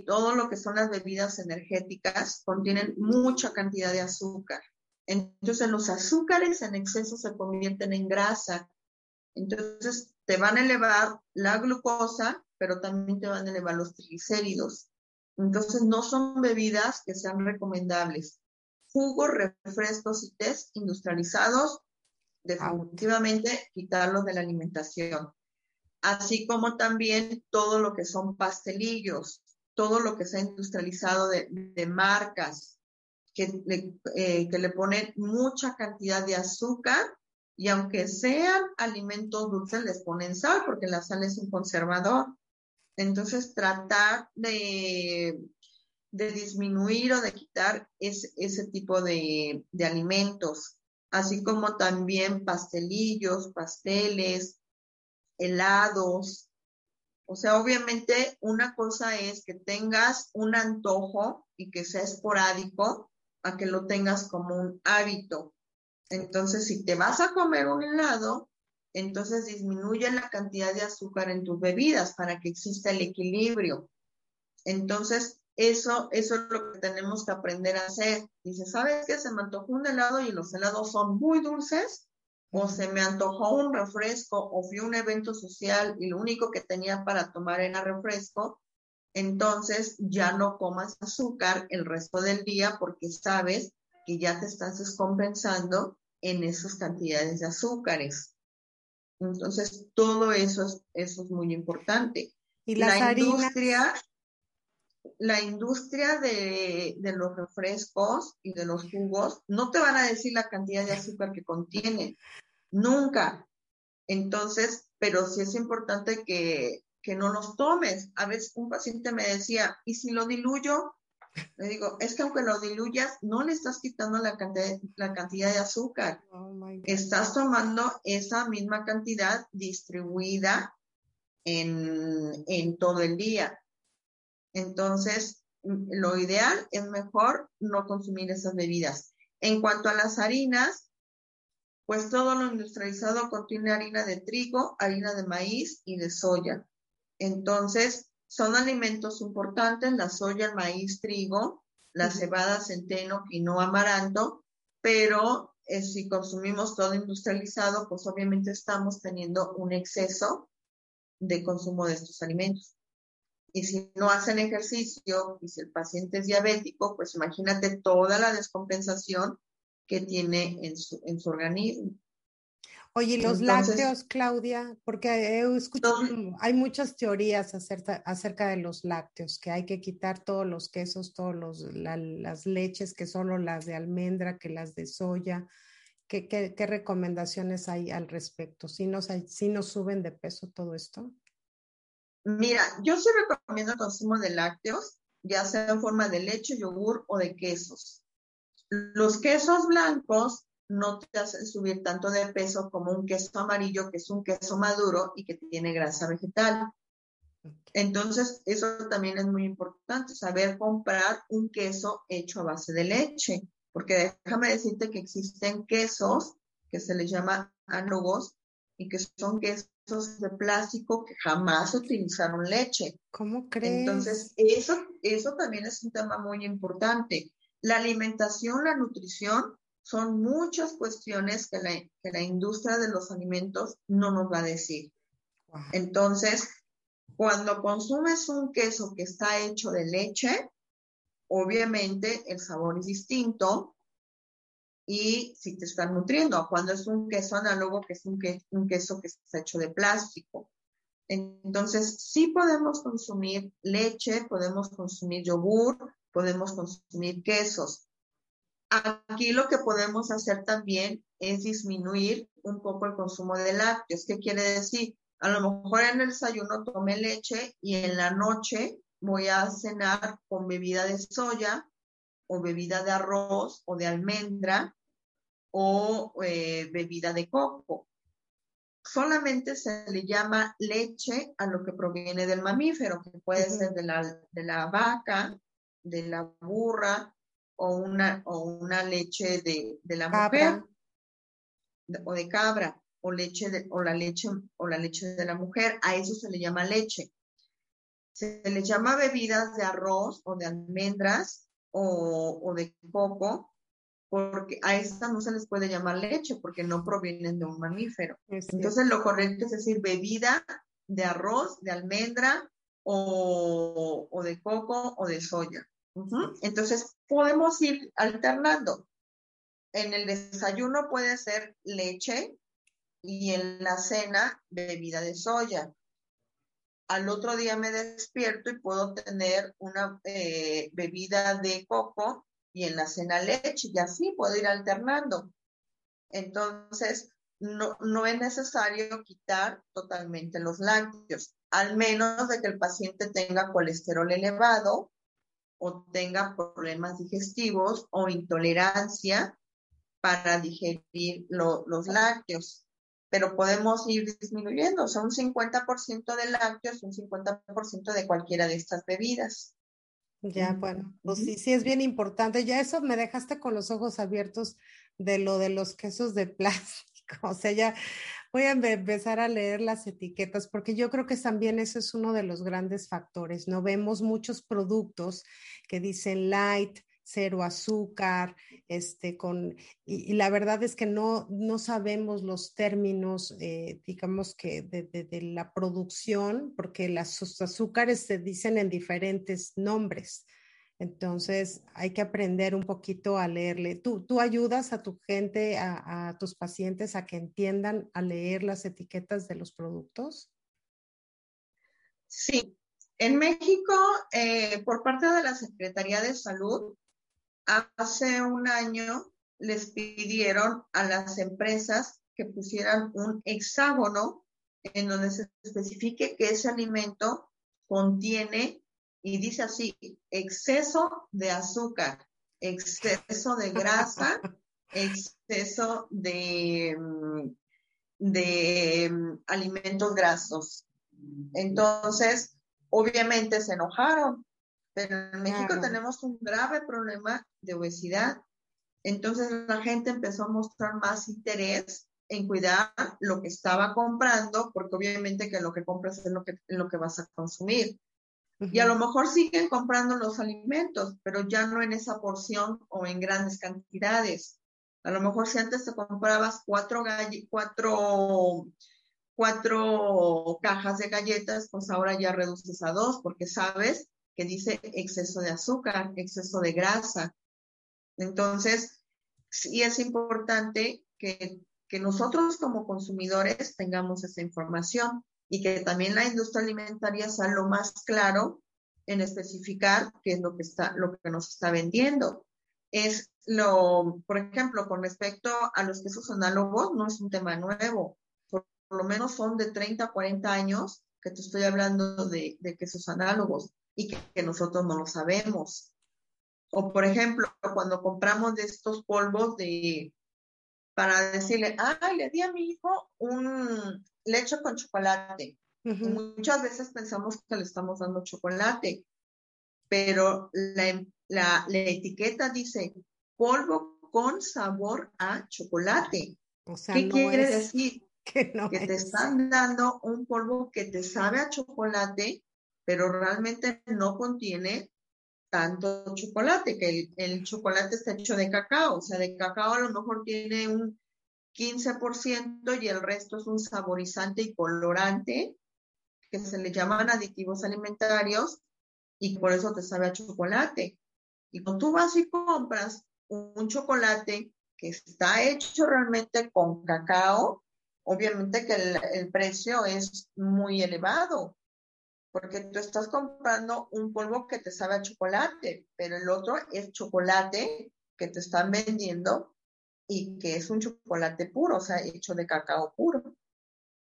todo lo que son las bebidas energéticas contienen mucha cantidad de azúcar. Entonces los azúcares en exceso se convierten en grasa. Entonces te van a elevar la glucosa, pero también te van a elevar los triglicéridos. Entonces no son bebidas que sean recomendables. Jugos, refrescos y tés industrializados, definitivamente quitarlos de la alimentación. Así como también todo lo que son pastelillos, todo lo que se ha industrializado de, de marcas, que le, eh, que le ponen mucha cantidad de azúcar y aunque sean alimentos dulces les ponen sal porque la sal es un conservador. Entonces tratar de, de disminuir o de quitar ese tipo de, de alimentos, así como también pastelillos, pasteles, helados. O sea, obviamente una cosa es que tengas un antojo y que sea esporádico a que lo tengas como un hábito. Entonces, si te vas a comer un helado, entonces disminuye la cantidad de azúcar en tus bebidas para que exista el equilibrio. Entonces, eso, eso es lo que tenemos que aprender a hacer. Dice, ¿sabes qué? Se me antojó un helado y los helados son muy dulces, o se me antojó un refresco, o fui a un evento social y lo único que tenía para tomar era refresco, entonces ya no comas azúcar el resto del día porque sabes que ya te estás descompensando en esas cantidades de azúcares. Entonces, todo eso es, eso es muy importante. ¿Y la industria, la industria de, de, los refrescos y de los jugos no te van a decir la cantidad de azúcar que contienen. Nunca. Entonces, pero sí es importante que, que no los tomes. A veces un paciente me decía, ¿y si lo diluyo? Le digo, es que aunque lo diluyas, no le estás quitando la cantidad, la cantidad de azúcar. Oh estás tomando esa misma cantidad distribuida en, en todo el día. Entonces, lo ideal es mejor no consumir esas bebidas. En cuanto a las harinas, Pues todo lo industrializado contiene harina de trigo, harina de maíz y de soya. Entonces, son alimentos importantes, la soya, el maíz, trigo, la cebada, centeno, quinoa, amaranto, pero eh, si consumimos todo industrializado, pues obviamente estamos teniendo un exceso de consumo de estos alimentos. Y si no hacen ejercicio y si el paciente es diabético, pues imagínate toda la descompensación que tiene en su, en su organismo. Oye, los lácteos, Claudia, porque he escuchado, hay muchas teorías acerca, acerca, de los lácteos, que hay que quitar todos los quesos, todas las leches, que solo las de almendra, que las de soya. ¿Qué, qué, recomendaciones hay al respecto? ¿Si nos, ¿Si nos suben de peso todo esto? Mira, yo sí recomiendo el consumo de lácteos, ya sea en forma de leche, yogur o de quesos. Los quesos blancos no te hacen subir tanto de peso como un queso amarillo, que es un queso maduro y que tiene grasa vegetal. Entonces, eso también es muy importante, saber comprar un queso hecho a base de leche, porque déjame decirte que existen quesos que se les llama anugos y que son quesos de plástico que jamás utilizaron leche. ¿Cómo crees? Entonces, eso, eso también es un tema muy importante. La alimentación, la nutrición son muchas cuestiones que la, industria de los alimentos no nos va a decir. Entonces, cuando consumes un queso que está hecho de leche, obviamente el sabor es distinto y si te está nutriendo, cuando es un queso análogo, que es un, queso que está hecho de plástico. Entonces, sí podemos consumir leche, podemos consumir yogur, podemos consumir quesos, Aquí lo que podemos hacer también es disminuir un poco el consumo de lácteos. ¿Qué quiere decir? A lo mejor en el desayuno tome leche y en la noche voy a cenar con bebida de soya o bebida de arroz o de almendra o eh, bebida de coco. Solamente se le llama leche a lo que proviene del mamífero, que puede ser de la, de la vaca, de la burra, o una, o una leche de, la mujer o de cabra o leche de, o la leche o la leche de la mujer, a eso se le llama leche. Se le llama bebidas de arroz o de almendras o, de coco, porque a estas no se les puede llamar leche porque no provienen de un mamífero. Entonces lo correcto es decir bebida de arroz, de almendra o, o de coco o de soya. Entonces, podemos ir alternando. En el desayuno puede ser leche y en la cena bebida de soya. Al otro día me despierto y puedo tener una eh, bebida de coco y en la cena leche y así puedo ir alternando. Entonces, no, no es necesario quitar totalmente los lácteos, al menos de que el paciente tenga colesterol elevado o tenga problemas digestivos o intolerancia para digerir los lácteos. Pero podemos ir disminuyendo, o sea, un 50% de lácteos, un 50% de cualquiera de estas bebidas. Ya, bueno, pues sí, sí es bien importante. Ya eso me dejaste con los ojos abiertos de lo de los quesos de plástico. O sea, ya voy a empezar a leer las etiquetas porque yo creo que también ese es uno de los grandes factores. No vemos muchos productos que dicen light, cero azúcar, este, con, y, la verdad es que no, no sabemos los términos, eh, digamos que de, de, la producción, porque las azúcares se dicen en diferentes nombres. Entonces, hay que aprender un poquito a leerle. ¿Tú, tú ayudas a tu gente, a, tus pacientes a que entiendan a leer las etiquetas de los productos? Sí. En México, eh, por parte de la Secretaría de Salud, hace un año les pidieron a las empresas que pusieran un hexágono en donde se especifique que ese alimento contiene y dice así, exceso de azúcar, exceso de grasa, exceso de, mm, de mm, alimentos grasos. Entonces, obviamente se enojaron, pero en México tenemos un grave problema de obesidad. Entonces la gente empezó a mostrar más interés en cuidar lo que estaba comprando, porque obviamente que lo que compras es lo que, lo que vas a consumir. Y a lo mejor siguen comprando los alimentos, pero ya no en esa porción o en grandes cantidades. A lo mejor si antes te comprabas cuatro, cuatro, cuatro cajas de galletas, pues ahora ya reduces a dos, porque sabes que dice exceso de azúcar, exceso de grasa. Entonces, sí es importante que, que nosotros como consumidores tengamos esa información y que también la industria alimentaria sea lo más claro en especificar qué es lo que está, lo que nos está vendiendo. Es lo, por ejemplo, con respecto a los quesos análogos, no es un tema nuevo. Por, lo menos son de 30 a 40 años que te estoy hablando de, de quesos análogos y que, que, nosotros no lo sabemos. O, por ejemplo, cuando compramos de estos polvos de, para decirle, ah, le di a mi hijo un leche con chocolate. Muchas veces pensamos que le estamos dando chocolate, pero la, la, etiqueta dice polvo con sabor a chocolate. ¿Qué quiere decir? Que, te están dando un polvo que te sabe a chocolate, pero realmente no contiene tanto chocolate, que el, chocolate está hecho de cacao, o sea, de cacao a lo mejor tiene un 15% y el resto es un saborizante y colorante que se le llaman aditivos alimentarios y por eso te sabe a chocolate. Y cuando tú vas y compras un chocolate que está hecho realmente con cacao, obviamente que el, precio es muy elevado, porque tú estás comprando un polvo que te sabe a chocolate, pero el otro es chocolate que te están vendiendo y que es un chocolate puro, o sea, hecho de cacao puro.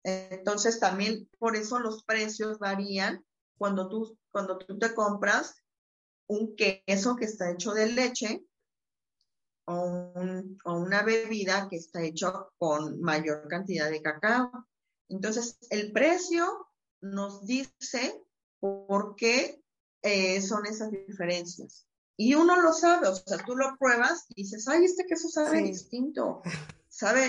Entonces también por eso los precios varían cuando tú, cuando tú te compras un queso que está hecho de leche o, una bebida que está hecho con mayor cantidad de cacao. Entonces el precio nos dice por qué eh, son esas diferencias. Y uno lo sabe, o sea, tú lo pruebas y dices, ay, este queso sabe distinto, sabe,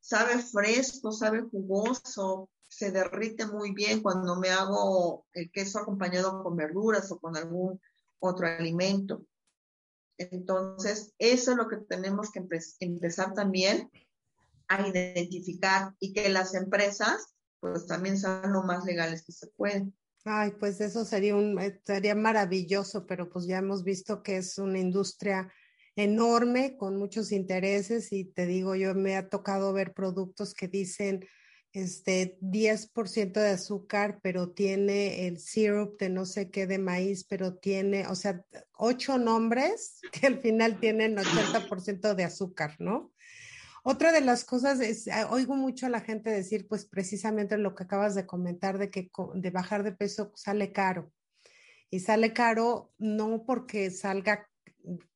sabe fresco, sabe jugoso, se derrite muy bien cuando me hago el queso acompañado con verduras o con algún otro alimento. Entonces, eso es lo que tenemos que empezar también a identificar y que las empresas pues también sean lo más legales que se pueden. Ay, pues eso sería un eh, sería maravilloso, pero pues ya hemos visto que es una industria enorme con muchos intereses y te digo, yo me ha tocado ver productos que dicen este 10% de azúcar, pero tiene el syrup de no sé qué de maíz, pero tiene, o sea, ocho nombres que al final tienen 80% de azúcar, ¿no? Otra de las cosas es, ah, oigo mucho a la gente decir, pues precisamente lo que acabas de comentar, de que de bajar de peso sale caro. Y sale caro no porque salga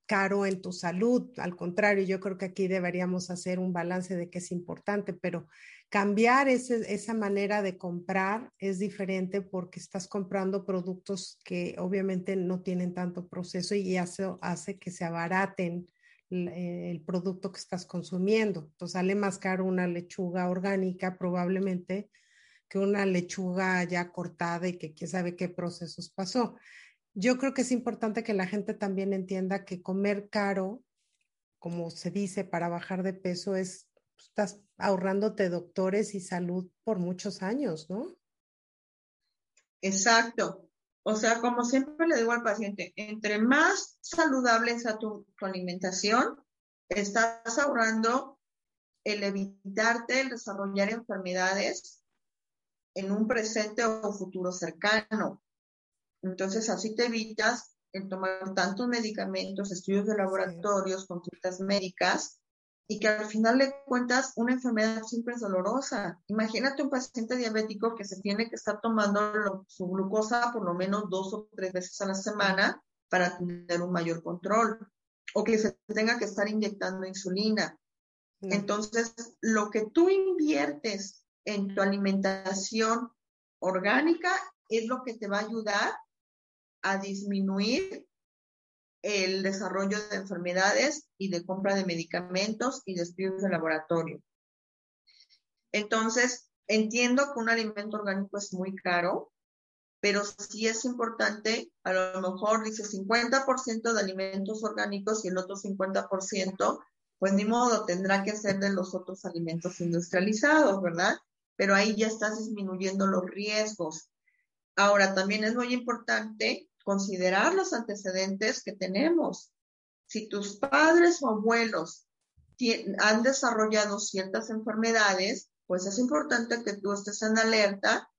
caro en tu salud, al contrario, yo creo que aquí deberíamos hacer un balance de que es importante, pero cambiar esa manera de comprar es diferente porque estás comprando productos que obviamente no tienen tanto proceso y eso hace que se abaraten el producto que estás consumiendo. Entonces sale más caro una lechuga orgánica probablemente que una lechuga ya cortada y que quién sabe qué procesos pasó. Yo creo que es importante que la gente también entienda que comer caro, como se dice, para bajar de peso es, pues, estás ahorrándote doctores y salud por muchos años, ¿no? Exacto. O sea, como siempre le digo al paciente, entre más saludable sea tu, alimentación, estás ahorrando el evitarte el desarrollar enfermedades en un presente o futuro cercano. Entonces, así te evitas el tomar tantos medicamentos, estudios de laboratorios, consultas médicas y que al final de cuentas una enfermedad siempre es dolorosa. Imagínate un paciente diabético que se tiene que estar tomando su glucosa por lo menos dos o tres veces a la semana para tener un mayor control o que se tenga que estar inyectando insulina. Entonces, lo que tú inviertes en tu alimentación orgánica es lo que te va a ayudar a disminuir el desarrollo de enfermedades y de compra de medicamentos y de de laboratorio. Entonces, entiendo que un alimento orgánico es muy caro, pero sí es importante, a lo mejor dice 50% de alimentos orgánicos y el otro 50%, pues ni modo, tendrá que ser de los otros alimentos industrializados, ¿verdad? Pero ahí ya estás disminuyendo los riesgos. Ahora, también es muy importante considerar los antecedentes que tenemos. Si tus padres o abuelos han desarrollado ciertas enfermedades, pues es importante que tú estés en alerta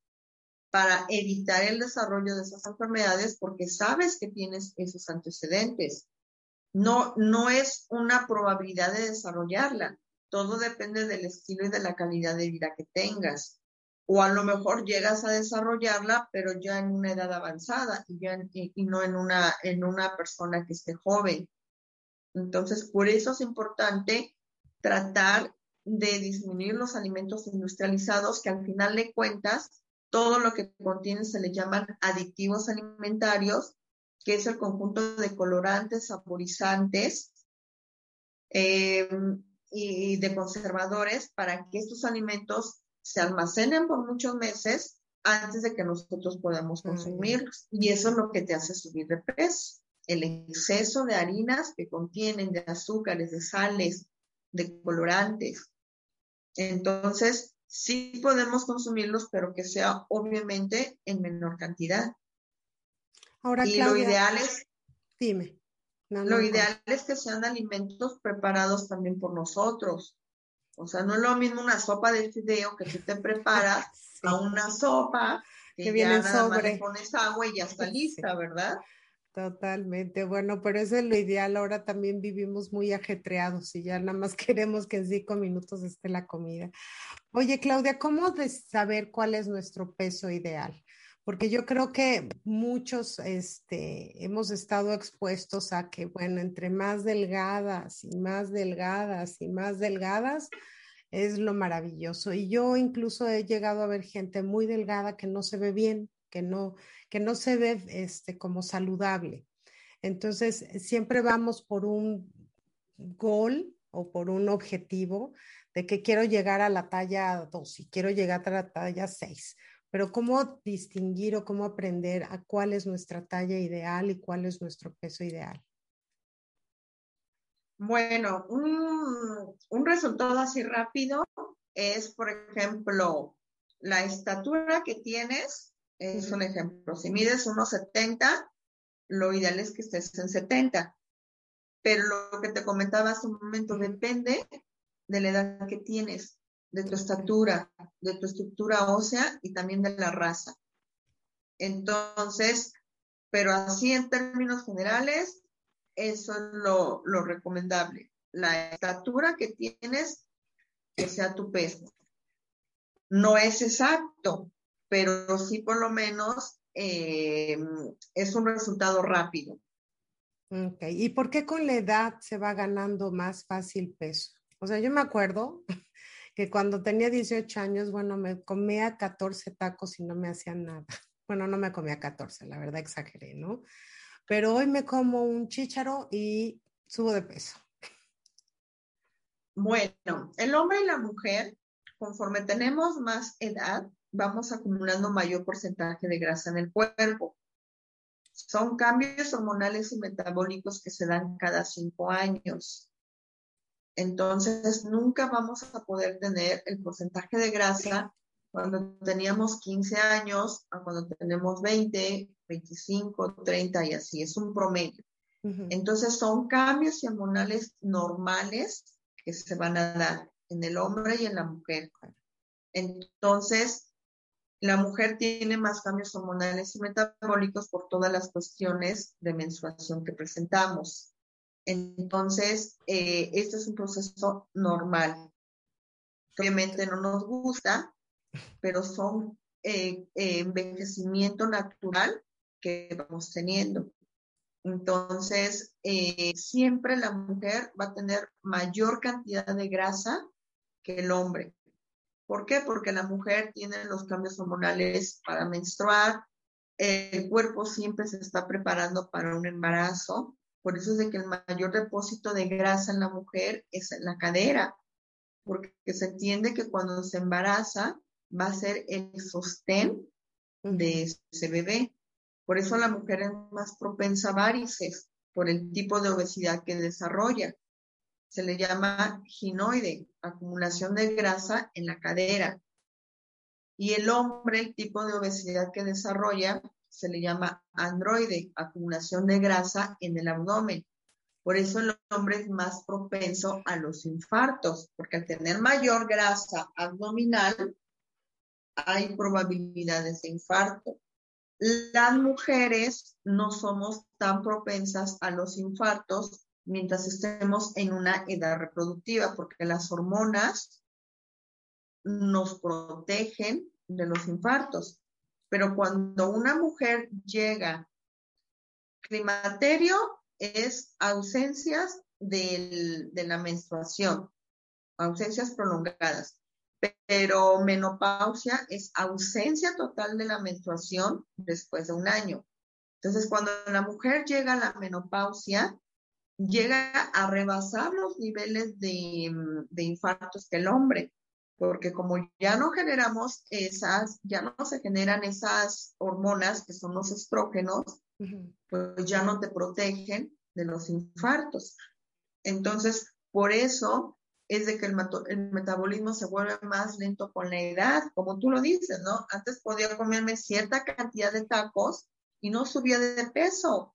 para evitar el desarrollo de esas enfermedades porque sabes que tienes esos antecedentes. No, no es una probabilidad de desarrollarla. Todo depende del estilo y de la calidad de vida que tengas. O a lo mejor llegas a desarrollarla, pero ya en una edad avanzada y, ya y no en una, en una persona que esté joven. Entonces, por eso es importante tratar de disminuir los alimentos industrializados que al final de cuentas todo lo que contienen se le llaman aditivos alimentarios, que es el conjunto de colorantes, saborizantes em, y de conservadores para que estos alimentos se almacenen por muchos meses antes de que nosotros podamos consumirlos. Y eso es lo que te hace subir de peso. El exceso de harinas que contienen de azúcares, de sales, de colorantes. Entonces, sí podemos consumirlos, pero que sea obviamente en menor cantidad. Ahora, y lo ideal es, dime. lo ideal es que sean alimentos preparados también por nosotros. O sea, no es lo mismo una sopa de fideo que tú te preparas a una sopa que, viene sobre. pones agua y ya está lista, ¿verdad? Totalmente, bueno, pero eso es lo ideal. Ahora también vivimos muy ajetreados y ya nada más queremos que en cinco minutos esté la comida. Oye, Claudia, ¿cómo de saber cuál es nuestro peso ideal? Porque yo creo que muchos este, hemos estado expuestos a que, bueno, entre más delgadas y más delgadas y más delgadas, es lo maravilloso. Y yo incluso he llegado a ver gente muy delgada que no se ve bien, que no, que no se ve este, como saludable. Entonces, siempre vamos por un gol o por un objetivo de que quiero llegar a la talla 2 y quiero llegar a la talla 6. Pero ¿cómo distinguir o cómo aprender a cuál es nuestra talla ideal y cuál es nuestro peso ideal? Bueno, un, un resultado así rápido es, por ejemplo, la estatura que tienes es un ejemplo. Si mides 1,70, lo ideal es que estés en 70. Pero lo que te comentaba hace un momento depende de la edad que tienes, de tu estatura, de tu estructura ósea y también de la raza. Entonces, pero así en términos generales, eso es lo, lo recomendable. La estatura que tienes, que sea tu peso. No es exacto, pero sí por lo menos eh, es un resultado rápido. Ok, ¿y por qué con la edad se va ganando más fácil peso? O sea, yo me acuerdo que cuando tenía 18 años, bueno, me comía 14 tacos y no me hacían nada. Bueno, no me comía 14, la verdad exageré, ¿no? Pero hoy me como un chícharo y subo de peso. Bueno, el hombre y la mujer, conforme tenemos más edad, vamos acumulando mayor porcentaje de grasa en el cuerpo. Son cambios hormonales y metabólicos que se dan cada cinco años. Entonces, nunca vamos a poder tener el porcentaje de grasa cuando teníamos 15 años a cuando tenemos 20, 25, 30 y así. Es un promedio. Entonces, son cambios hormonales normales que se van a dar en el hombre y en la mujer. Entonces, la mujer tiene más cambios hormonales y metabólicos por todas las cuestiones de menstruación que presentamos. Entonces, eh, este es un proceso normal. Obviamente no nos gusta, pero son eh, eh, envejecimiento natural que vamos teniendo. Entonces, siempre la mujer va a tener mayor cantidad de grasa que el hombre. ¿Por qué? Porque la mujer tiene los cambios hormonales para menstruar, el cuerpo siempre se está preparando para un embarazo, Por eso es de que el mayor depósito de grasa en la mujer es en la cadera, porque se entiende que cuando se embaraza va a ser el sostén de ese bebé. Por eso la mujer es más propensa a varices, por el tipo de obesidad que desarrolla. Se le llama ginoide, acumulación de grasa en la cadera. Y el hombre, el tipo de obesidad que desarrolla, se le llama androide, acumulación de grasa en el abdomen. Por eso el hombre es más propenso a los infartos, porque al tener mayor grasa abdominal, hay probabilidades de infarto. Las mujeres no somos tan propensas a los infartos mientras estemos en una edad reproductiva, porque las hormonas nos protegen de los infartos. Pero cuando una mujer llega, climaterio es ausencias de la menstruación, ausencias prolongadas. Pero menopausia es ausencia total de la menstruación después de un año. Entonces, cuando la mujer llega a la menopausia, llega a rebasar los niveles de, de infartos que el hombre porque como ya no generamos esas, ya no se generan esas hormonas que son los estrógenos, pues ya no te protegen de los infartos. Entonces, por eso es de que el, el, metabolismo se vuelve más lento con la edad, como tú lo dices, ¿no? Antes podía comerme cierta cantidad de tacos y no subía de peso,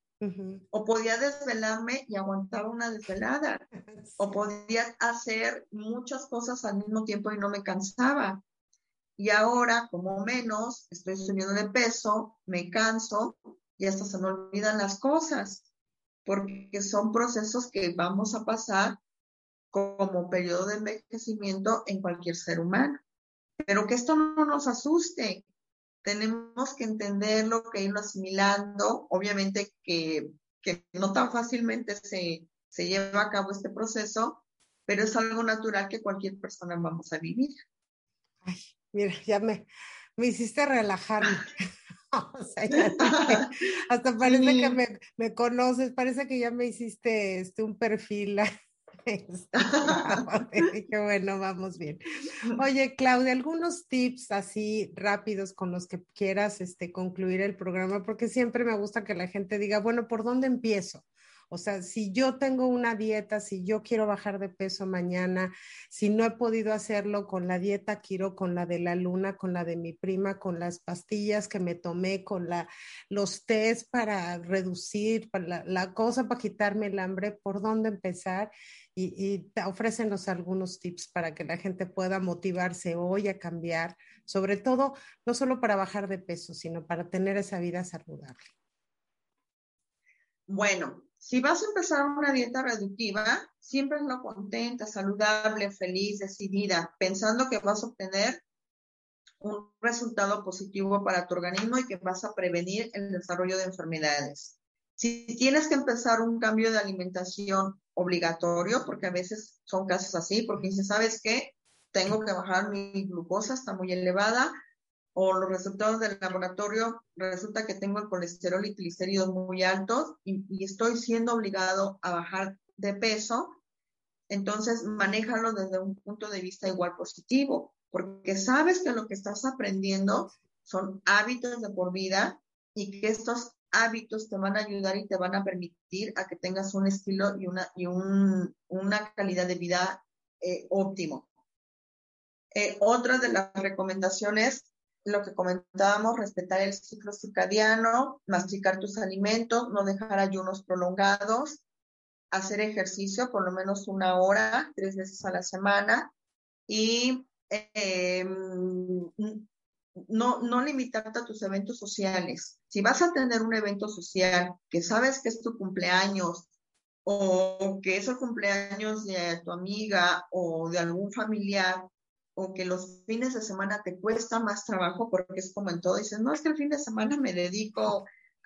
o podía desvelarme y aguantaba una desvelada. O podía hacer muchas cosas al mismo tiempo y no me cansaba. Y ahora, como menos, estoy subiendo de peso, me canso y hasta se me olvidan las cosas, porque son procesos que vamos a pasar como periodo de envejecimiento en cualquier ser humano. Pero que esto no nos asuste, tenemos que entenderlo, que irlo asimilando. Obviamente que, no tan fácilmente se, lleva a cabo este proceso, pero es algo natural que cualquier persona vamos a vivir. Ay, mira, ya me, me hiciste relajarme. hasta parece que me, me, conoces, parece que ya me hiciste este, un perfil Qué bueno, vamos bien. Oye, Claudia, algunos tips así rápidos con los que quieras este, concluir el programa, porque siempre me gusta que la gente diga, bueno, ¿por dónde empiezo? O sea, si yo tengo una dieta, si yo quiero bajar de peso mañana, si no he podido hacerlo con la dieta quiero con la de la luna, con la de mi prima, con las pastillas que me tomé, con la, los test para reducir, para la, cosa para quitarme el hambre, ¿por dónde empezar? Y, y ofrécenos algunos tips para que la gente pueda motivarse hoy a cambiar, sobre todo, no solo para bajar de peso, sino para tener esa vida saludable. Bueno, si vas a empezar una dieta reductiva, siempre es lo contenta, saludable, feliz, decidida, pensando que vas a obtener un resultado positivo para tu organismo y que vas a prevenir el desarrollo de enfermedades. Si tienes que empezar un cambio de alimentación obligatorio, porque a veces son casos así, porque dices, ¿sabes qué? Tengo que bajar mi glucosa, está muy elevada, o los resultados del laboratorio, resulta que tengo el colesterol y triglicéridos muy altos y, estoy siendo obligado a bajar de peso, entonces manéjalo desde un punto de vista igual positivo, porque sabes que lo que estás aprendiendo son hábitos de por vida y que estos hábitos te van a ayudar y te van a permitir a que tengas un estilo y una, y una calidad de vida eh, óptimo. Eh, otra de las recomendaciones lo que comentábamos, respetar el ciclo circadiano, masticar tus alimentos, no dejar ayunos prolongados, hacer ejercicio por lo menos una hora, tres veces a la semana y em, no, no limitarte a tus eventos sociales. Si vas a tener un evento social que sabes que es tu cumpleaños o que es el cumpleaños de tu amiga o de algún familiar, o que los fines de semana te cuesta más trabajo porque es como en todo, dices, no, es que el fin de semana me dedico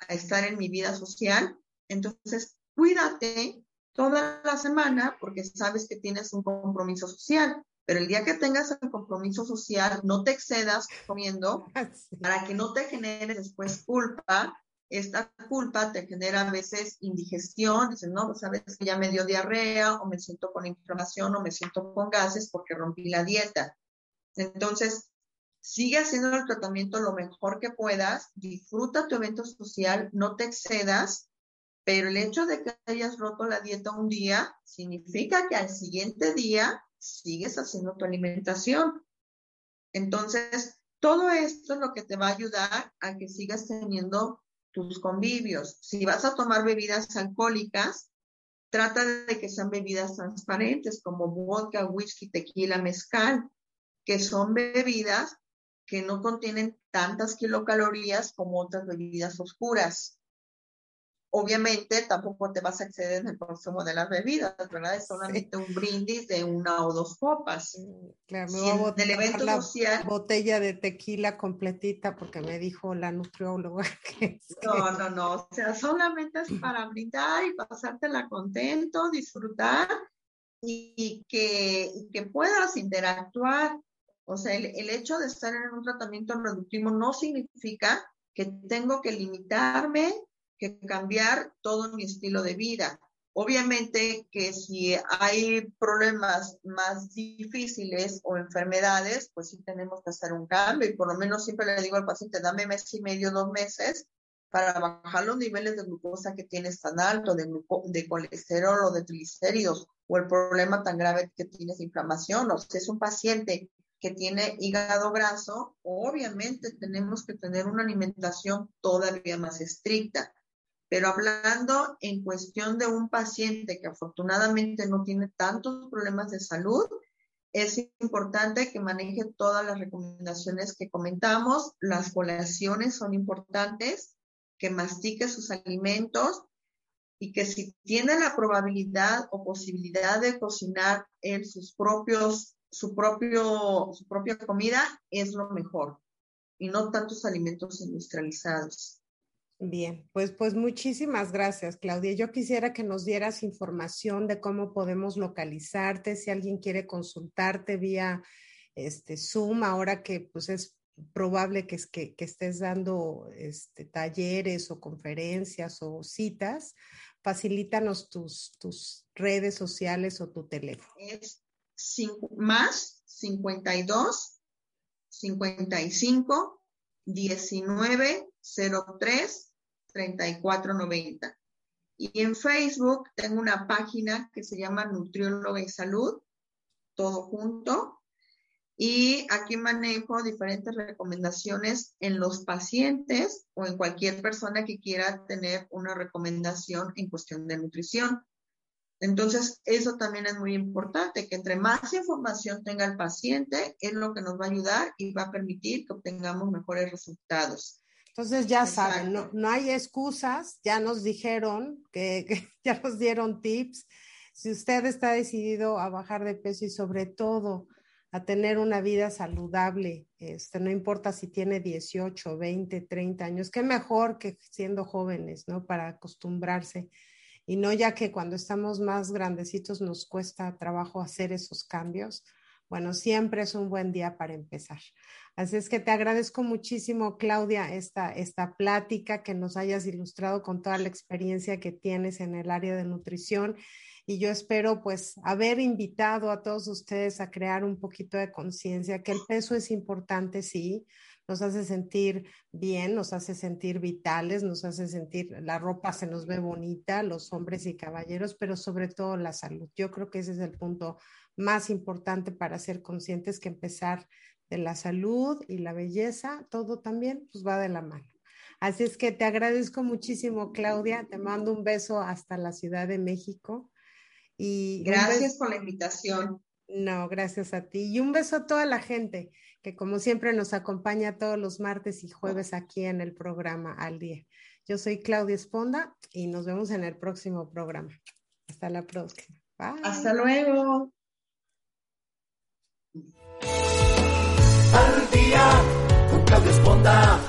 a estar en mi vida social, entonces cuídate toda la semana porque sabes que tienes un compromiso social, pero el día que tengas el compromiso social, no te excedas comiendo para que no te genere después culpa. Esta culpa te genera a veces indigestión, dices, no, pues a veces ya me dio diarrea o me siento con inflamación o me siento con gases porque rompí la dieta. Entonces, sigue haciendo el tratamiento lo mejor que puedas, disfruta tu evento social, no te excedas, pero el hecho de que hayas roto la dieta un día significa que al siguiente día sigues haciendo tu alimentación. Entonces, todo esto es lo que te va a ayudar a que sigas teniendo tus convivios. Si vas a tomar bebidas alcohólicas, trata de que sean bebidas transparentes como vodka, whisky, tequila, mezcal, que son bebidas que no contienen tantas kilocalorías como otras bebidas oscuras. Obviamente tampoco te vas a exceder en el consumo de las bebidas, ¿verdad? Es solamente un brindis de una o dos copas. Claro, me voy a evento la social, botella de tequila completita porque me dijo la nutrióloga que... No, no, no, o sea, solamente es para brindar y pasártela contento, disfrutar y, que, que puedas interactuar. O sea, el, el hecho de estar en un tratamiento reductivo no significa que tengo que limitarme que cambiar todo mi estilo de vida. Obviamente que si hay problemas más difíciles o enfermedades, pues sí tenemos que hacer un cambio y por lo menos siempre le digo al paciente, dame mes y medio, dos meses para bajar los niveles de glucosa que tienes tan alto, de, de colesterol o de triglicéridos, o el problema tan grave que tienes inflamación. O si es un paciente que tiene hígado graso, obviamente tenemos que tener una alimentación todavía más estricta. Pero hablando en cuestión de un paciente que afortunadamente no tiene tantos problemas de salud, es importante que maneje todas las recomendaciones que comentamos. Las colaciones son importantes, que mastique sus alimentos y que si tiene la probabilidad o posibilidad de cocinar en sus propios, su, propio, su propia comida, es lo mejor y no tantos alimentos industrializados. Bien, pues, pues muchísimas gracias, Claudia. Yo quisiera que nos dieras información de cómo podemos localizarte, si alguien quiere consultarte vía este, Zoom, ahora que pues es probable que, que, que estés dando este, talleres o conferencias o citas, facilítanos tus, tus redes sociales o tu teléfono. Es cinco, más 52 55 19 03 3490. Y en Facebook tengo una página que se llama Nutrióloga y Salud, todo junto. Y aquí manejo diferentes recomendaciones en los pacientes o en cualquier persona que quiera tener una recomendación en cuestión de nutrición. Entonces, eso también es muy importante, que entre más información tenga el paciente, es lo que nos va a ayudar y va a permitir que obtengamos mejores resultados. Entonces ya saben, no, no, hay excusas, ya nos dijeron que, ya nos dieron tips. Si usted está decidido a bajar de peso y sobre todo a tener una vida saludable, este, no importa si tiene 18, 20, 30 años, qué mejor que siendo jóvenes, ¿no? Para acostumbrarse y no ya que cuando estamos más grandecitos nos cuesta trabajo hacer esos cambios. Bueno, siempre es un buen día para empezar. Así es que te agradezco muchísimo, Claudia, esta, esta plática, que nos hayas ilustrado con toda la experiencia que tienes en el área de nutrición. Y yo espero pues haber invitado a todos ustedes a crear un poquito de conciencia, que el peso es importante, sí, nos hace sentir bien, nos hace sentir vitales, nos hace sentir, la ropa se nos ve bonita, los hombres y caballeros, pero sobre todo la salud. Yo creo que ese es el punto más importante para ser conscientes que empezar de la salud y la belleza, todo también pues va de la mano. Así es que te agradezco muchísimo, Claudia. Te mando un beso hasta la Ciudad de México. Y gracias por la invitación. No, gracias a ti. Y un beso a toda la gente que como siempre nos acompaña todos los martes y jueves aquí en el programa Al Día. Yo soy Claudia Esponda y nos vemos en el próximo programa. Hasta la próxima. Bye. Hasta luego. Al día con Claudia Esponda.